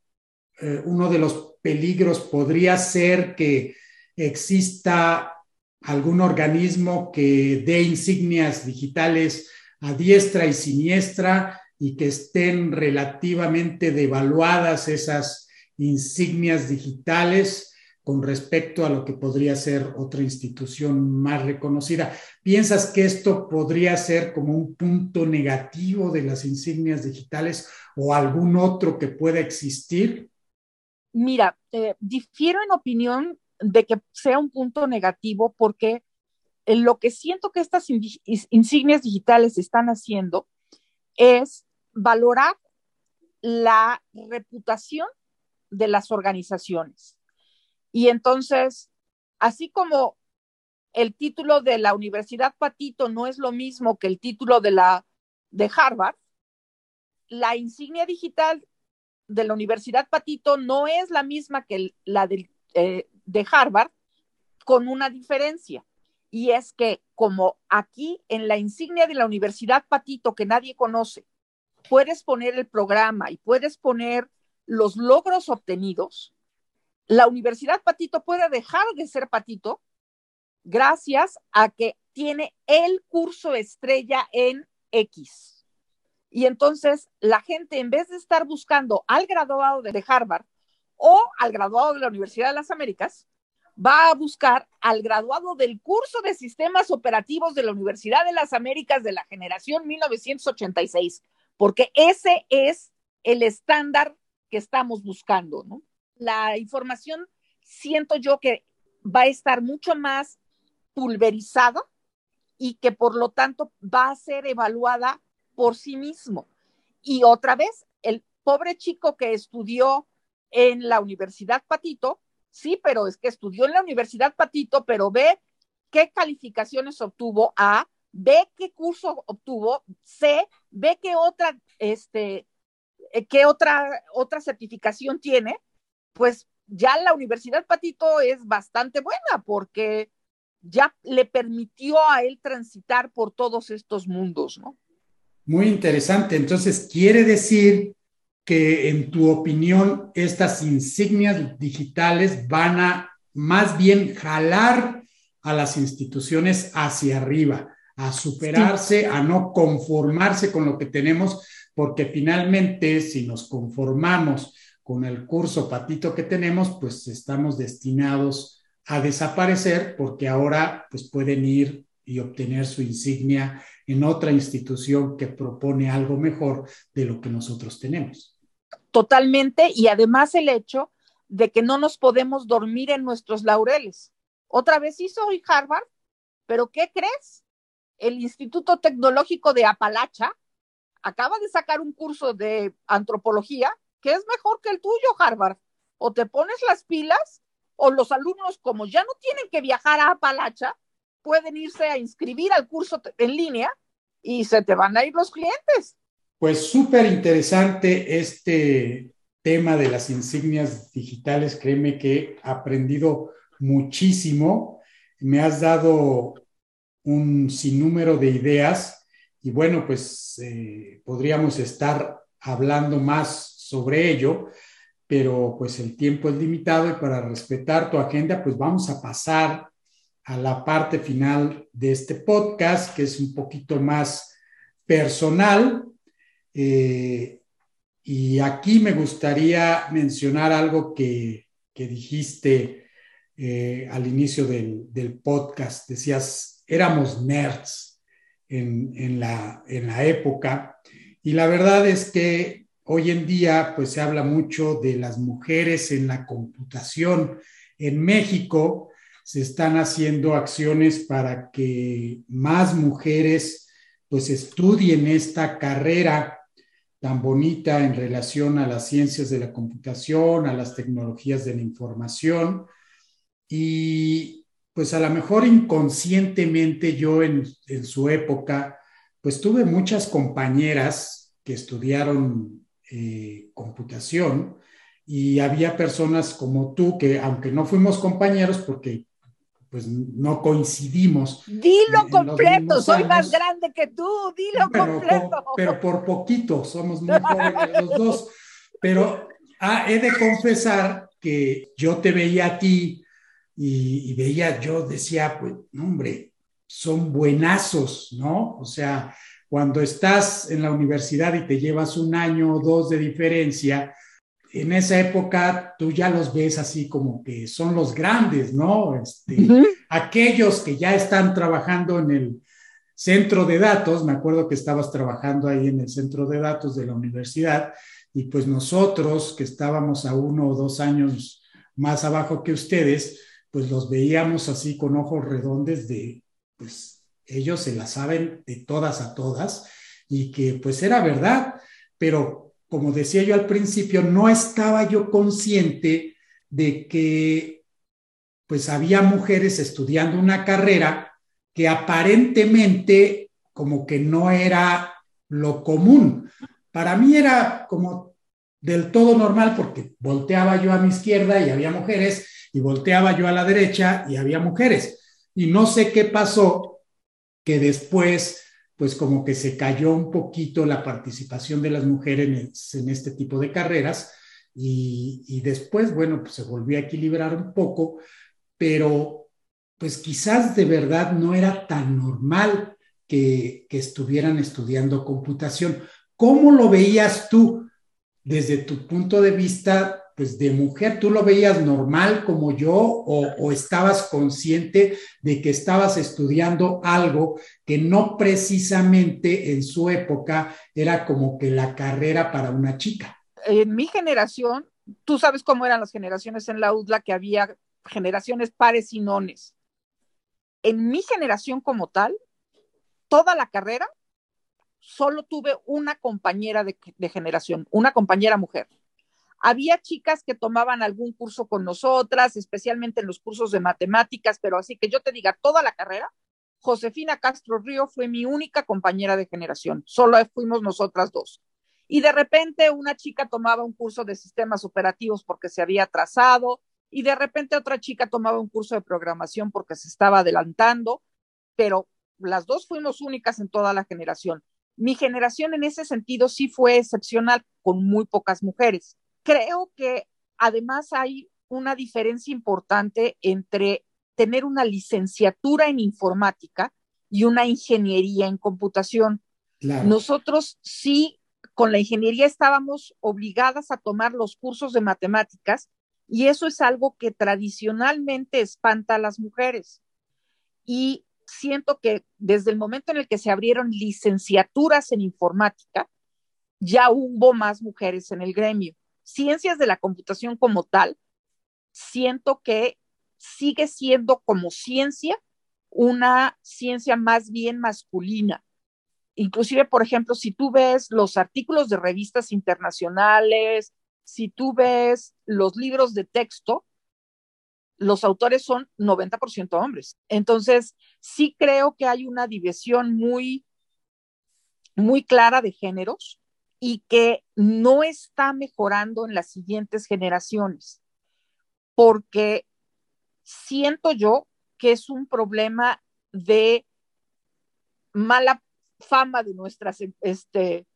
eh, uno de los peligros podría ser que exista algún organismo que dé insignias digitales a diestra y siniestra y que estén relativamente devaluadas esas insignias digitales con respecto a lo que podría ser otra institución más reconocida. ¿Piensas que esto podría ser como un punto negativo de las insignias digitales o algún otro que pueda existir? Mira, eh, difiero en opinión de que sea un punto negativo porque lo que siento que estas insignias digitales están haciendo es valorar la reputación de las organizaciones. Y entonces, así como el título de la Universidad Patito no es lo mismo que el título de la de Harvard, la insignia digital de la Universidad Patito no es la misma que la del eh, de Harvard con una diferencia. Y es que como aquí en la insignia de la Universidad Patito que nadie conoce, puedes poner el programa y puedes poner los logros obtenidos, la Universidad Patito puede dejar de ser Patito gracias a que tiene el curso estrella en X. Y entonces la gente, en vez de estar buscando al graduado de Harvard o al graduado de la Universidad de las Américas, va a buscar al graduado del curso de sistemas operativos de la Universidad de las Américas de la generación 1986, porque ese es el estándar que estamos buscando, ¿no? La información siento yo que va a estar mucho más pulverizada y que por lo tanto va a ser evaluada por sí mismo. Y otra vez, el pobre chico que estudió en la Universidad Patito, sí, pero es que estudió en la Universidad Patito, pero ve qué calificaciones obtuvo A, ve qué curso obtuvo C, ve qué otra este, ¿qué otra, otra certificación tiene? Pues ya la Universidad Patito es bastante buena porque ya le permitió a él transitar por todos estos mundos, ¿no? Muy interesante. Entonces, quiere decir que en tu opinión estas insignias digitales van a más bien jalar a las instituciones hacia arriba, a superarse, a no conformarse con lo que tenemos, porque finalmente si nos conformamos con el curso patito que tenemos, pues estamos destinados a desaparecer porque ahora pues pueden ir y obtener su insignia en otra institución que propone algo mejor de lo que nosotros tenemos. Totalmente, y además el hecho de que no nos podemos dormir en nuestros laureles. Otra vez hizo Harvard, pero ¿qué crees? El Instituto Tecnológico de Apalacha acaba de sacar un curso de antropología que es mejor que el tuyo, Harvard. O te pones las pilas o los alumnos, como ya no tienen que viajar a Apalacha, pueden irse a inscribir al curso en línea y se te van a ir los clientes. Pues súper interesante este tema de las insignias digitales. Créeme que he aprendido muchísimo. Me has dado un sinnúmero de ideas y bueno, pues eh, podríamos estar hablando más sobre ello, pero pues el tiempo es limitado y para respetar tu agenda, pues vamos a pasar a la parte final de este podcast, que es un poquito más personal. Eh, y aquí me gustaría mencionar algo que, dijiste eh, al inicio del, podcast. Decías, éramos nerds en, la, en la época. Y la verdad es que hoy en día pues se habla mucho de las mujeres en la computación. En México se están haciendo acciones para que más mujeres pues estudien esta carrera tan bonita en relación a las ciencias de la computación, a las tecnologías de la información. Y pues a lo mejor inconscientemente yo en, en su época, pues tuve muchas compañeras que estudiaron eh, computación y había personas como tú que, aunque no fuimos compañeros, porque pues no coincidimos. Dilo completo, soy más grande que tú, dilo completo. pero por poquito, somos muy jóvenes los dos. Pero ah, he de confesar que yo te veía a ti y, y, veía, yo decía, pues, hombre, son buenazos, ¿no? O sea, cuando estás en la universidad y te llevas un año o dos de diferencia, en esa época tú ya los ves así como que son los grandes, ¿no? Este, aquellos que ya están trabajando en el centro de datos, me acuerdo que estabas trabajando ahí en el centro de datos de la universidad, y pues nosotros que estábamos a uno o dos años más abajo que ustedes, pues los veíamos así con ojos redondes de, pues ellos se la saben de todas a todas, y que pues era verdad, pero como decía yo al principio, no estaba yo consciente de que pues había mujeres estudiando una carrera que aparentemente como que no era lo común. Para mí era como del todo normal porque volteaba yo a mi izquierda y había mujeres y volteaba yo a la derecha y había mujeres. Y no sé qué pasó que después pues como que se cayó un poquito la participación de las mujeres en, este tipo de carreras y, después, bueno, pues se volvió a equilibrar un poco, pero pues quizás de verdad no era tan normal que, que estuvieran estudiando computación. ¿Cómo lo veías tú desde tu punto de vista pues de mujer, ¿tú lo veías normal como yo o, estabas consciente de que estabas estudiando algo que no precisamente en su época era como que la carrera para una chica? En mi generación, tú sabes cómo eran las generaciones en la UDLA, que había generaciones pares y nones. En mi generación como tal, toda la carrera, solo tuve una compañera de generación, una compañera mujer había chicas que tomaban algún curso con nosotras, especialmente en los cursos de matemáticas, pero así que yo te diga, toda la carrera, Josefina Castro Río fue mi única compañera de generación, solo fuimos nosotras dos. Y de repente una chica tomaba un curso de sistemas operativos porque se había atrasado y de repente otra chica tomaba un curso de programación porque se estaba adelantando, pero las dos fuimos únicas en toda la generación. Mi generación en ese sentido sí fue excepcional con muy pocas mujeres. Creo que además hay una diferencia importante entre tener una licenciatura en informática y una ingeniería en computación. Nosotros sí, con la ingeniería estábamos obligadas a tomar los cursos de matemáticas y eso es algo que tradicionalmente espanta a las mujeres. Y siento que desde el momento en el que se abrieron licenciaturas en informática, ya hubo más mujeres en el gremio. Ciencias de la computación como tal, siento que sigue siendo como ciencia una ciencia más bien masculina. Inclusive, por ejemplo, si tú ves los artículos de revistas internacionales, si tú ves los libros de texto, los autores son 90% hombres. Entonces, sí creo que hay una división muy, muy clara de géneros y que no está mejorando en las siguientes generaciones, porque siento yo que es un problema de mala fama de nuestras, este,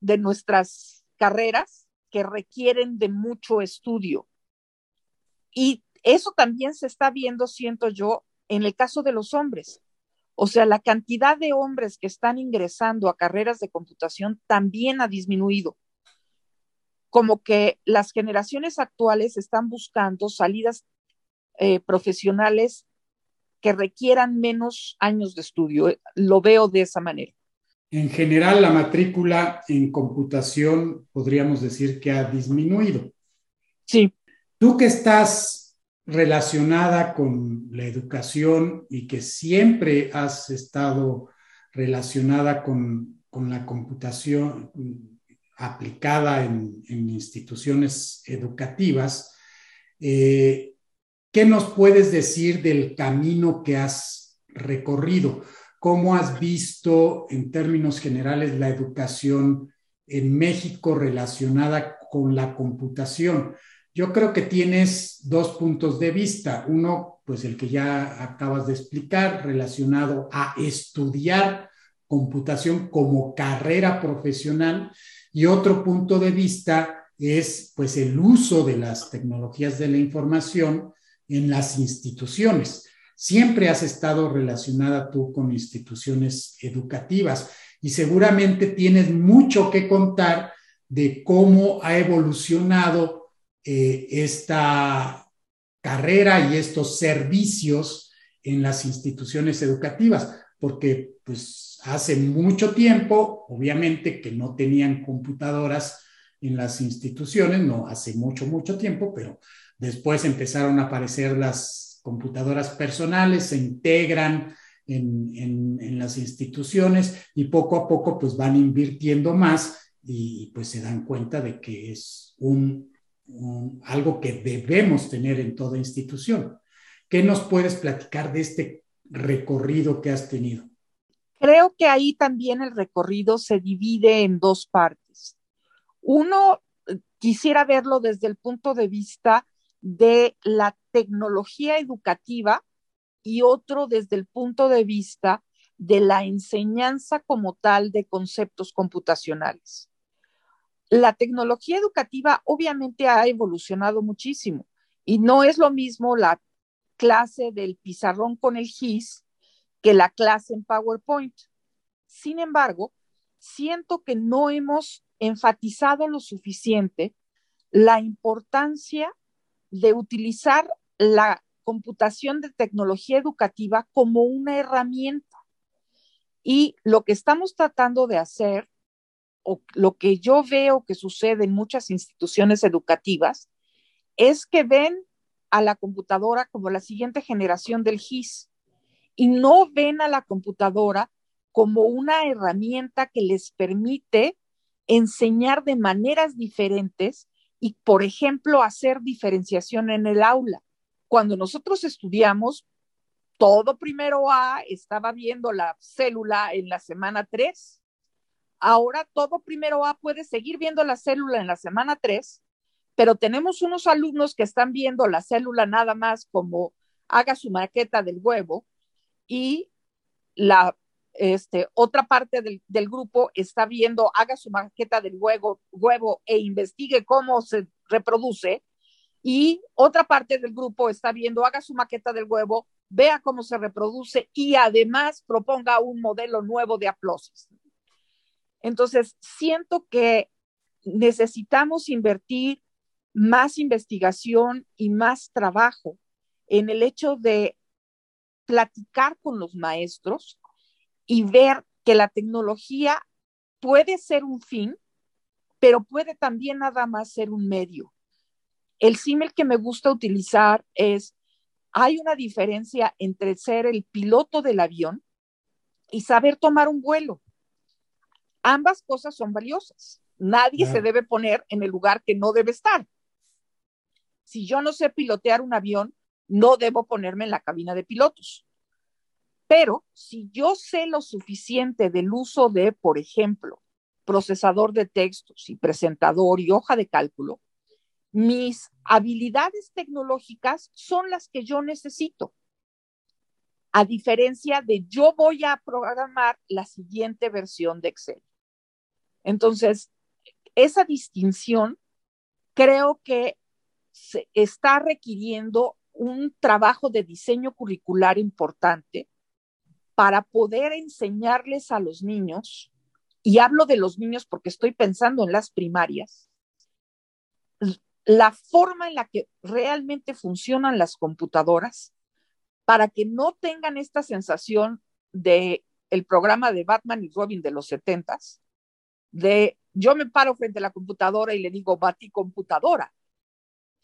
de nuestras carreras que requieren de mucho estudio. Y eso también se está viendo, siento yo, en el caso de los hombres. O sea, la cantidad de hombres que están ingresando a carreras de computación también ha disminuido. Como que las generaciones actuales están buscando salidas eh, profesionales que requieran menos años de estudio. Lo veo de esa manera. En general, la matrícula en computación podríamos decir que ha disminuido. Sí. Tú que estás relacionada con la educación y que siempre has estado relacionada con, la computación aplicada en, instituciones educativas, eh, ¿qué nos puedes decir del camino que has recorrido? ¿Cómo has visto en términos generales la educación en México relacionada con la computación? Yo creo que tienes dos puntos de vista. Uno, pues el que ya acabas de explicar, relacionado a estudiar computación como carrera profesional. Y otro punto de vista es pues el uso de las tecnologías de la información en las instituciones. Siempre has estado relacionada tú con instituciones educativas y seguramente tienes mucho que contar de cómo ha evolucionado eh, esta carrera y estos servicios en las instituciones educativas, porque pues hace mucho tiempo, obviamente que no tenían computadoras en las instituciones, no hace mucho, mucho tiempo, pero después empezaron a aparecer las computadoras personales, se integran en, en, las instituciones y poco a poco pues van invirtiendo más y pues se dan cuenta de que es un algo que debemos tener en toda institución. ¿Qué nos puedes platicar de este recorrido que has tenido? Creo que ahí también el recorrido se divide en dos partes. Uno, quisiera verlo desde el punto de vista de la tecnología educativa y otro desde el punto de vista de la enseñanza como tal de conceptos computacionales la tecnología educativa obviamente ha evolucionado muchísimo y no es lo mismo la clase del pizarrón con el GIS que la clase en PowerPoint. Sin embargo, siento que no hemos enfatizado lo suficiente la importancia de utilizar la computación de tecnología educativa como una herramienta. Y lo que estamos tratando de hacer o lo que yo veo que sucede en muchas instituciones educativas es que ven a la computadora como la siguiente generación del GIS y no ven a la computadora como una herramienta que les permite enseñar de maneras diferentes y, por ejemplo, hacer diferenciación en el aula. Cuando nosotros estudiamos, todo primero A estaba viendo la célula en la semana 3 ahora todo primero A puede seguir viendo la célula en la semana 3, pero tenemos unos alumnos que están viendo la célula nada más como haga su maqueta del huevo y la este, otra parte del, del, grupo está viendo, haga su maqueta del huevo, huevo e investigue cómo se reproduce. Y otra parte del grupo está viendo, haga su maqueta del huevo, vea cómo se reproduce y además proponga un modelo nuevo de aplosis. Entonces, siento que necesitamos invertir más investigación y más trabajo en el hecho de platicar con los maestros y ver que la tecnología puede ser un fin, pero puede también nada más ser un medio. El símil que me gusta utilizar es, hay una diferencia entre ser el piloto del avión y saber tomar un vuelo. Ambas cosas son valiosas. Nadie se debe poner en el lugar que no debe estar. Si yo no sé pilotear un avión, no debo ponerme en la cabina de pilotos. Pero si yo sé lo suficiente del uso de, por ejemplo, procesador de textos y presentador y hoja de cálculo, mis habilidades tecnológicas son las que yo necesito. A diferencia de yo voy a programar la siguiente versión de Excel. Entonces, esa distinción creo que se está requiriendo un trabajo de diseño curricular importante para poder enseñarles a los niños, y hablo de los niños porque estoy pensando en las primarias, la forma en la que realmente funcionan las computadoras para que no tengan esta sensación de el programa de Batman y Robin de los setentas, de yo me paro frente a la computadora y le digo, Bati computadora,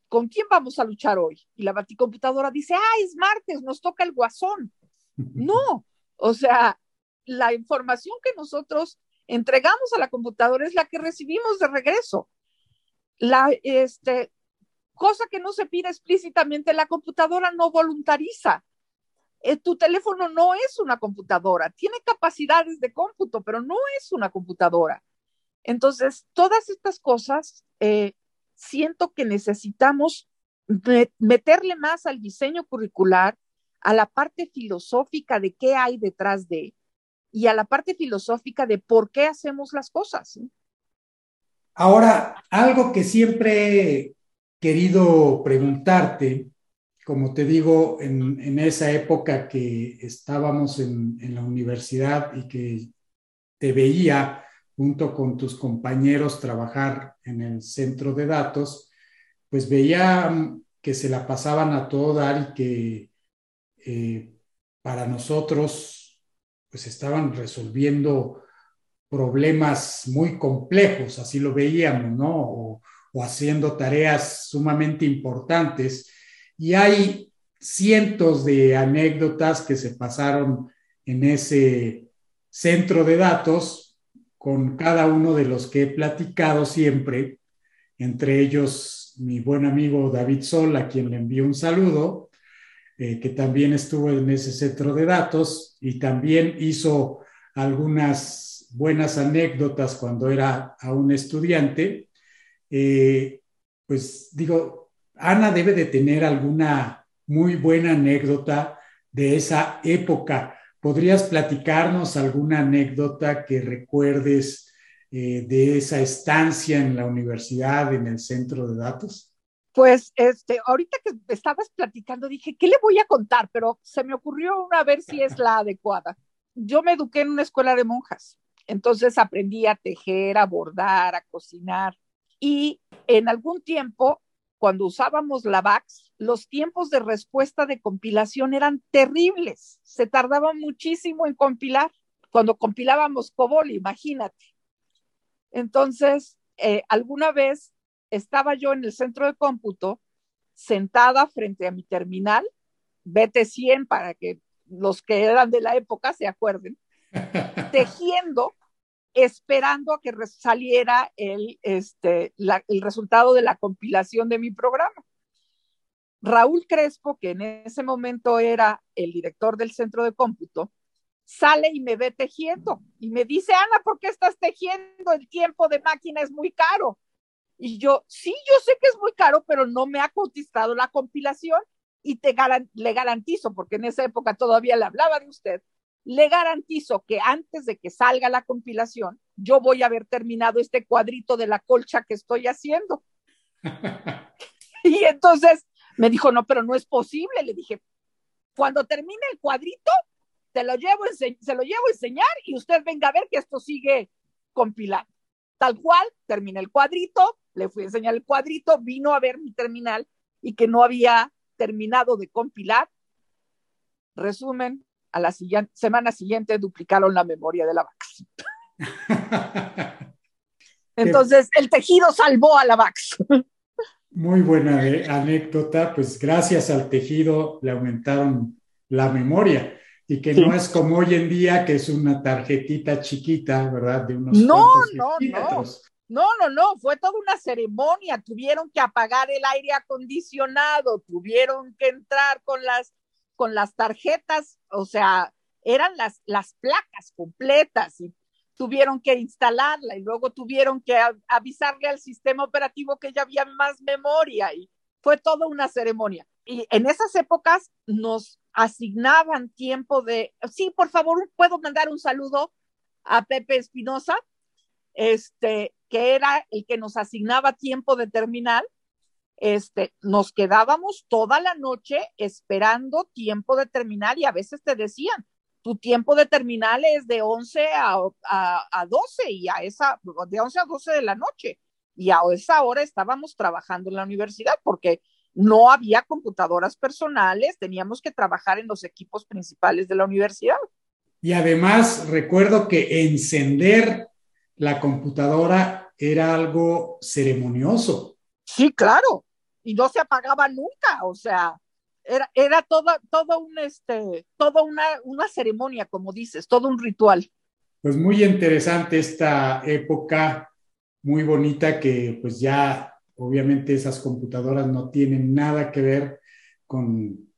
¿con quién vamos a luchar hoy? Y la baticomputadora dice, ah, es martes, nos toca el guasón. [laughs] No, o sea, la información que nosotros entregamos a la computadora es la que recibimos de regreso. La este, cosa que no se pide explícitamente, la computadora no voluntariza. Eh, tu teléfono no es una computadora, tiene capacidades de cómputo, pero no es una computadora. Entonces, todas estas cosas, eh, siento que necesitamos meterle más al diseño curricular, a la parte filosófica de qué hay detrás de y a la parte filosófica de por qué hacemos las cosas. Ahora, algo que siempre he querido preguntarte, como te digo, en, esa época que estábamos en, en la universidad y que te veía junto con tus compañeros trabajar en el centro de datos, pues veía que se la pasaban a todo dar y que eh, para nosotros pues estaban resolviendo problemas muy complejos, así lo veíamos, ¿no? O, o haciendo tareas sumamente importantes. Y hay cientos de anécdotas que se pasaron en ese centro de datos con cada uno de los que he platicado siempre, entre ellos mi buen amigo David Sol, a quien le envío un saludo, eh, que también estuvo en ese centro de datos y también hizo algunas buenas anécdotas cuando era aún estudiante. Eh, pues digo, Ana debe de tener alguna muy buena anécdota de esa época. ¿Podrías platicarnos alguna anécdota que recuerdes eh, de esa estancia en la universidad, en el centro de datos? Pues este, ahorita que estabas platicando dije, ¿qué le voy a contar? Pero se me ocurrió una a ver si es la adecuada. Yo me eduqué en una escuela de monjas, entonces aprendí a tejer, a bordar, a cocinar y en algún tiempo, cuando usábamos la VAX, los tiempos de respuesta de compilación eran terribles, se tardaba muchísimo en compilar. Cuando compilábamos COBOL, imagínate. Entonces, eh, alguna vez estaba yo en el centro de cómputo, sentada frente a mi terminal, BT100 para que los que eran de la época se acuerden, [laughs] tejiendo, esperando a que saliera el, este, el resultado de la compilación de mi programa. Raúl Crespo, que en ese momento era el director del centro de cómputo, sale y me ve tejiendo y me dice, Ana, ¿por qué estás tejiendo? El tiempo de máquina es muy caro. Y yo, sí, yo sé que es muy caro, pero no me ha cotizado la compilación y te le garantizo, porque en esa época todavía le hablaba de usted, le garantizo que antes de que salga la compilación, yo voy a haber terminado este cuadrito de la colcha que estoy haciendo. [laughs] y entonces me dijo, no, pero no es posible. Le dije, cuando termine el cuadrito, te lo llevo se lo llevo a enseñar y usted venga a ver que esto sigue compilando. Tal cual, terminé el cuadrito, le fui a enseñar el cuadrito, vino a ver mi terminal y que no había terminado de compilar. Resumen, a la siguiente, semana siguiente duplicaron la memoria de la VAX. [laughs] Entonces, el tejido salvó a la VAX. Muy buena anécdota, pues gracias al tejido le aumentaron la memoria y que no es como hoy en día que es una tarjetita chiquita, ¿verdad? De unos no, no, no. No, no, no, fue toda una ceremonia. Tuvieron que apagar el aire acondicionado, tuvieron que entrar con las, con las tarjetas, o sea, eran las, las placas completas y tuvieron que instalarla y luego tuvieron que avisarle al sistema operativo que ya había más memoria y fue toda una ceremonia. Y en esas épocas nos asignaban tiempo de, sí, por favor, puedo mandar un saludo a Pepe Espinosa, este, que era el que nos asignaba tiempo de terminal. Este, nos quedábamos toda la noche esperando tiempo de terminar y a veces te decían, tu tiempo de terminal es de 11 a, a, 12 y a esa, de 11 a 12 de la noche. Y a esa hora estábamos trabajando en la universidad porque no había computadoras personales, teníamos que trabajar en los equipos principales de la universidad. Y además recuerdo que encender la computadora era algo ceremonioso. Sí, claro, y no se apagaba nunca, o sea, era, era todo, todo un, este, toda una, una ceremonia, como dices, todo un ritual. Pues muy interesante esta época, muy bonita que pues ya obviamente esas computadoras no tienen nada que ver con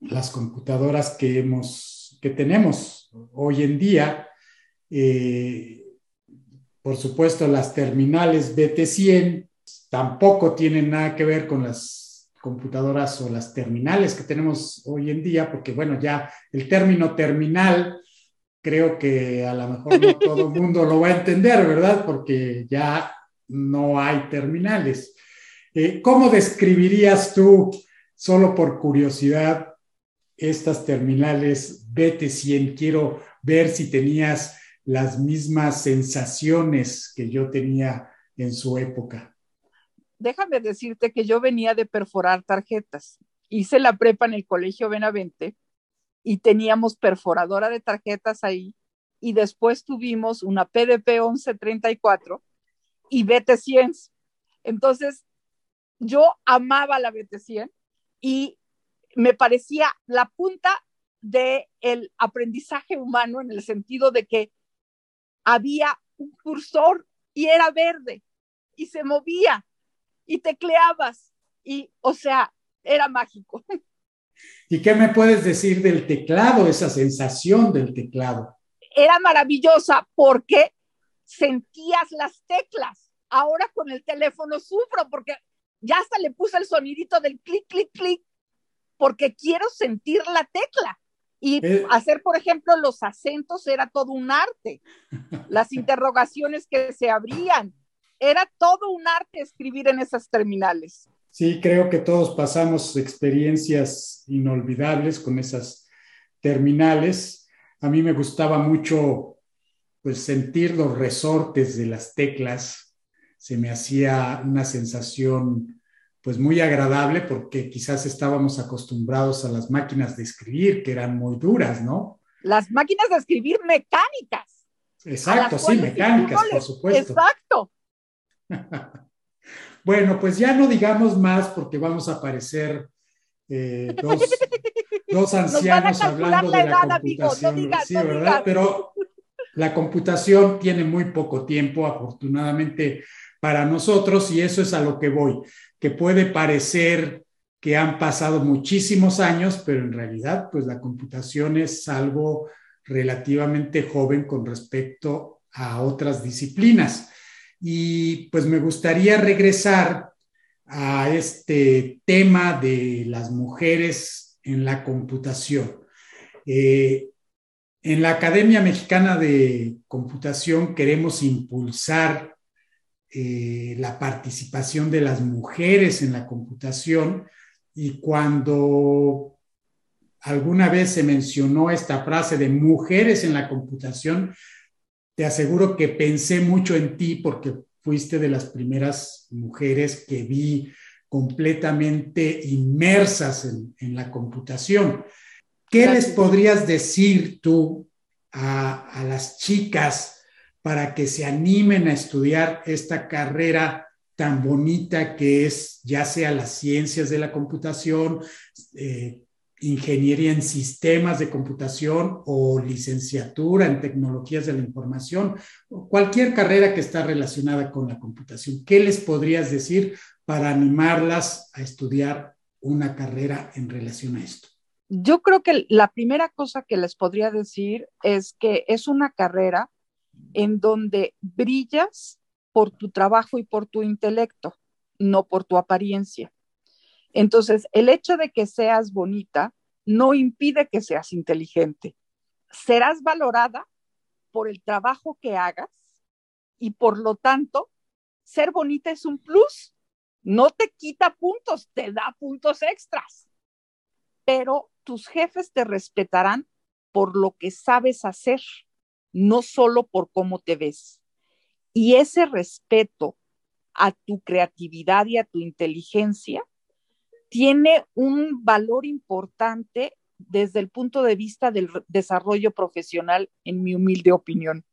las computadoras que hemos, que tenemos hoy en día. Eh, por supuesto, las terminales BT100 tampoco tienen nada que ver con las computadoras o las terminales que tenemos hoy en día, porque bueno, ya el término terminal creo que a lo mejor no [laughs] todo el mundo lo va a entender, ¿verdad? Porque ya no hay terminales. Eh, ¿Cómo describirías tú, solo por curiosidad, estas terminales BT100? Quiero ver si tenías las mismas sensaciones que yo tenía en su época déjame decirte que yo venía de perforar tarjetas. Hice la prepa en el Colegio Benavente y teníamos perforadora de tarjetas ahí y después tuvimos una PDP 1134 y BT100. Entonces, yo amaba la BT100 y me parecía la punta del el aprendizaje humano en el sentido de que había un cursor y era verde y se movía y tecleabas y, o sea, era mágico. [laughs] ¿Y qué me puedes decir del teclado, esa sensación del teclado? Era maravillosa porque sentías las teclas. Ahora con el teléfono sufro porque ya hasta le puse el sonidito del clic, clic, clic, porque quiero sentir la tecla. Y eh. hacer, por ejemplo, los acentos era todo un arte. [laughs] Las interrogaciones que se abrían, era todo un arte escribir en esas terminales. Sí, creo que todos pasamos experiencias inolvidables con esas terminales. A mí me gustaba mucho pues sentir los resortes de las teclas. Se me hacía una sensación pues muy agradable porque quizás estábamos acostumbrados a las máquinas de escribir que eran muy duras, ¿no? Las máquinas de escribir mecánicas. Exacto, sí, mecánicas, por supuesto. Exacto. [laughs] bueno, pues ya no digamos más porque vamos a aparecer eh, dos, [laughs] ancianos hablando de la computación. sí, ¿verdad? Pero la computación tiene muy poco tiempo, afortunadamente para nosotros, y eso es a lo que voy, que puede parecer que han pasado muchísimos años, pero en realidad, pues la computación es algo relativamente joven con respecto a otras disciplinas. Y pues me gustaría regresar a este tema de las mujeres en la computación. Eh, en la Academia Mexicana de Computación queremos impulsar eh, la participación de las mujeres en la computación y cuando alguna vez se mencionó esta frase de mujeres en la computación, te aseguro que pensé mucho en ti porque fuiste de las primeras mujeres que vi completamente inmersas en, la computación. ¿Qué les podrías decir tú a, a, las chicas para que se animen a estudiar esta carrera tan bonita que es ya sea las ciencias de la computación, eh, ingeniería en sistemas de computación o licenciatura en tecnologías de la información, cualquier carrera que está relacionada con la computación. ¿Qué les podrías decir para animarlas a estudiar una carrera en relación a esto? Yo creo que la primera cosa que les podría decir es que es una carrera en donde brillas por tu trabajo y por tu intelecto, no por tu apariencia. Entonces, el hecho de que seas bonita no impide que seas inteligente. Serás valorada por el trabajo que hagas y por lo tanto, ser bonita es un plus. No te quita puntos, te da puntos extras. Pero tus jefes te respetarán por lo que sabes hacer, no solo por cómo te ves. Y ese respeto a tu creatividad y a tu inteligencia tiene un valor importante desde el punto de vista del desarrollo profesional, en mi humilde opinión.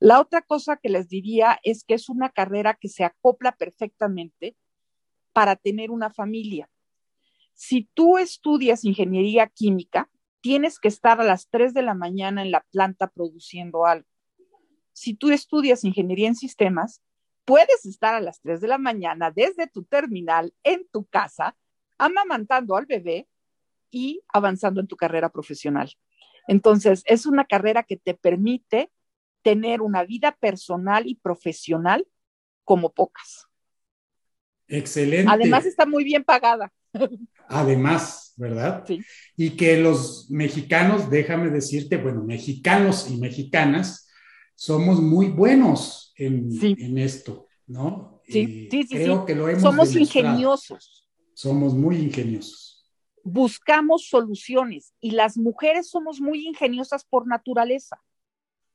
La otra cosa que les diría es que es una carrera que se acopla perfectamente para tener una familia. Si tú estudias ingeniería química, tienes que estar a las 3 de la mañana en la planta produciendo algo. Si tú estudias ingeniería en sistemas, puedes estar a las 3 de la mañana desde tu terminal en tu casa amamantando al bebé y avanzando en tu carrera profesional. Entonces, es una carrera que te permite tener una vida personal y profesional como pocas. Excelente. Además, está muy bien pagada. Además, ¿verdad? Sí. Y que los mexicanos, déjame decirte, bueno, mexicanos y mexicanas, somos muy buenos en, en esto, ¿no? Sí, sí, sí. Creo que lo hemos Somos ingeniosos somos muy ingeniosos. Buscamos soluciones y las mujeres somos muy ingeniosas por naturaleza.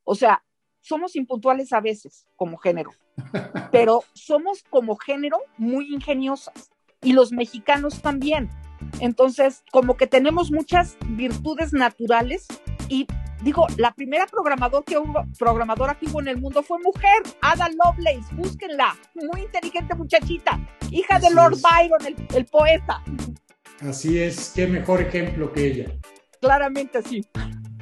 O sea, somos impuntuales a veces como género, [laughs] pero somos como género muy ingeniosas y los mexicanos también. Entonces, como que tenemos muchas virtudes naturales y digo, la primera programador que hubo, programadora que hubo en el mundo fue mujer, Ada Lovelace, búsquenla, muy inteligente muchachita, hija de Lord Byron, el, poeta. Así es, qué mejor ejemplo que ella. Claramente sí.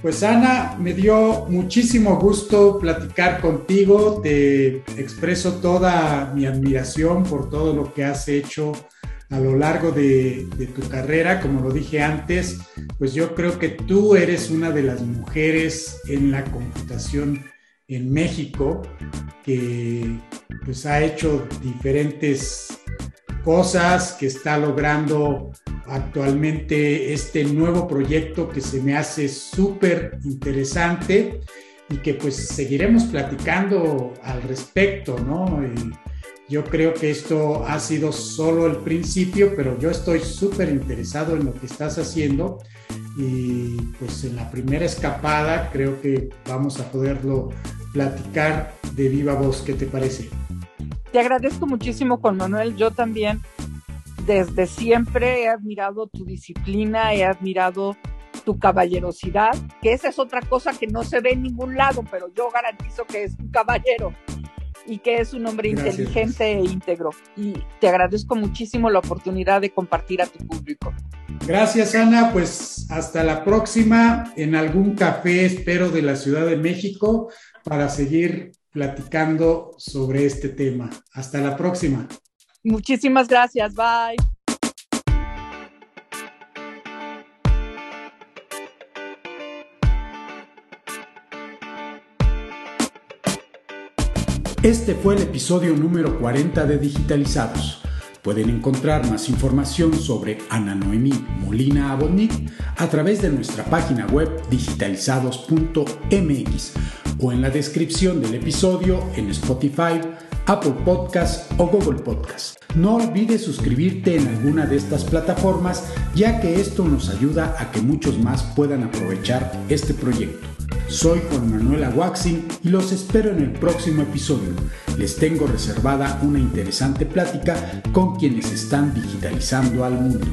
Pues Ana, me dio muchísimo gusto platicar contigo, te expreso toda mi admiración por todo lo que has hecho a lo largo de, tu carrera, como lo dije antes, pues yo creo que tú eres una de las mujeres en la computación en México que pues ha hecho diferentes cosas, que está logrando actualmente este nuevo proyecto que se me hace súper interesante y que pues seguiremos platicando al respecto, ¿no? Yo creo que esto ha sido solo el principio, pero yo estoy súper interesado en lo que estás haciendo y pues en la primera escapada creo que vamos a poderlo platicar de viva voz. ¿Qué te parece? Te agradezco muchísimo, Juan Manuel. Yo también desde siempre he admirado tu disciplina, he admirado tu caballerosidad, que esa es otra cosa que no se ve en ningún lado, pero yo garantizo que es un caballero y que es un hombre inteligente e íntegro. Y te agradezco muchísimo la oportunidad de compartir a tu público. Gracias, Ana. Pues hasta la próxima en algún café, espero, de la Ciudad de México para seguir platicando sobre este tema. Hasta la próxima. Muchísimas gracias. Bye. Este fue el episodio número 40 de Digitalizados. Pueden encontrar más información sobre Ana Noemí Molina Abodnik a través de nuestra página web digitalizados.mx o en la descripción del episodio en Spotify, Apple Podcast o Google Podcast. No olvides suscribirte en alguna de estas plataformas ya que esto nos ayuda a que muchos más puedan aprovechar este proyecto. Soy Juan Manuel Aguaxin y los espero en el próximo episodio. Les tengo reservada una interesante plática con quienes están digitalizando al mundo.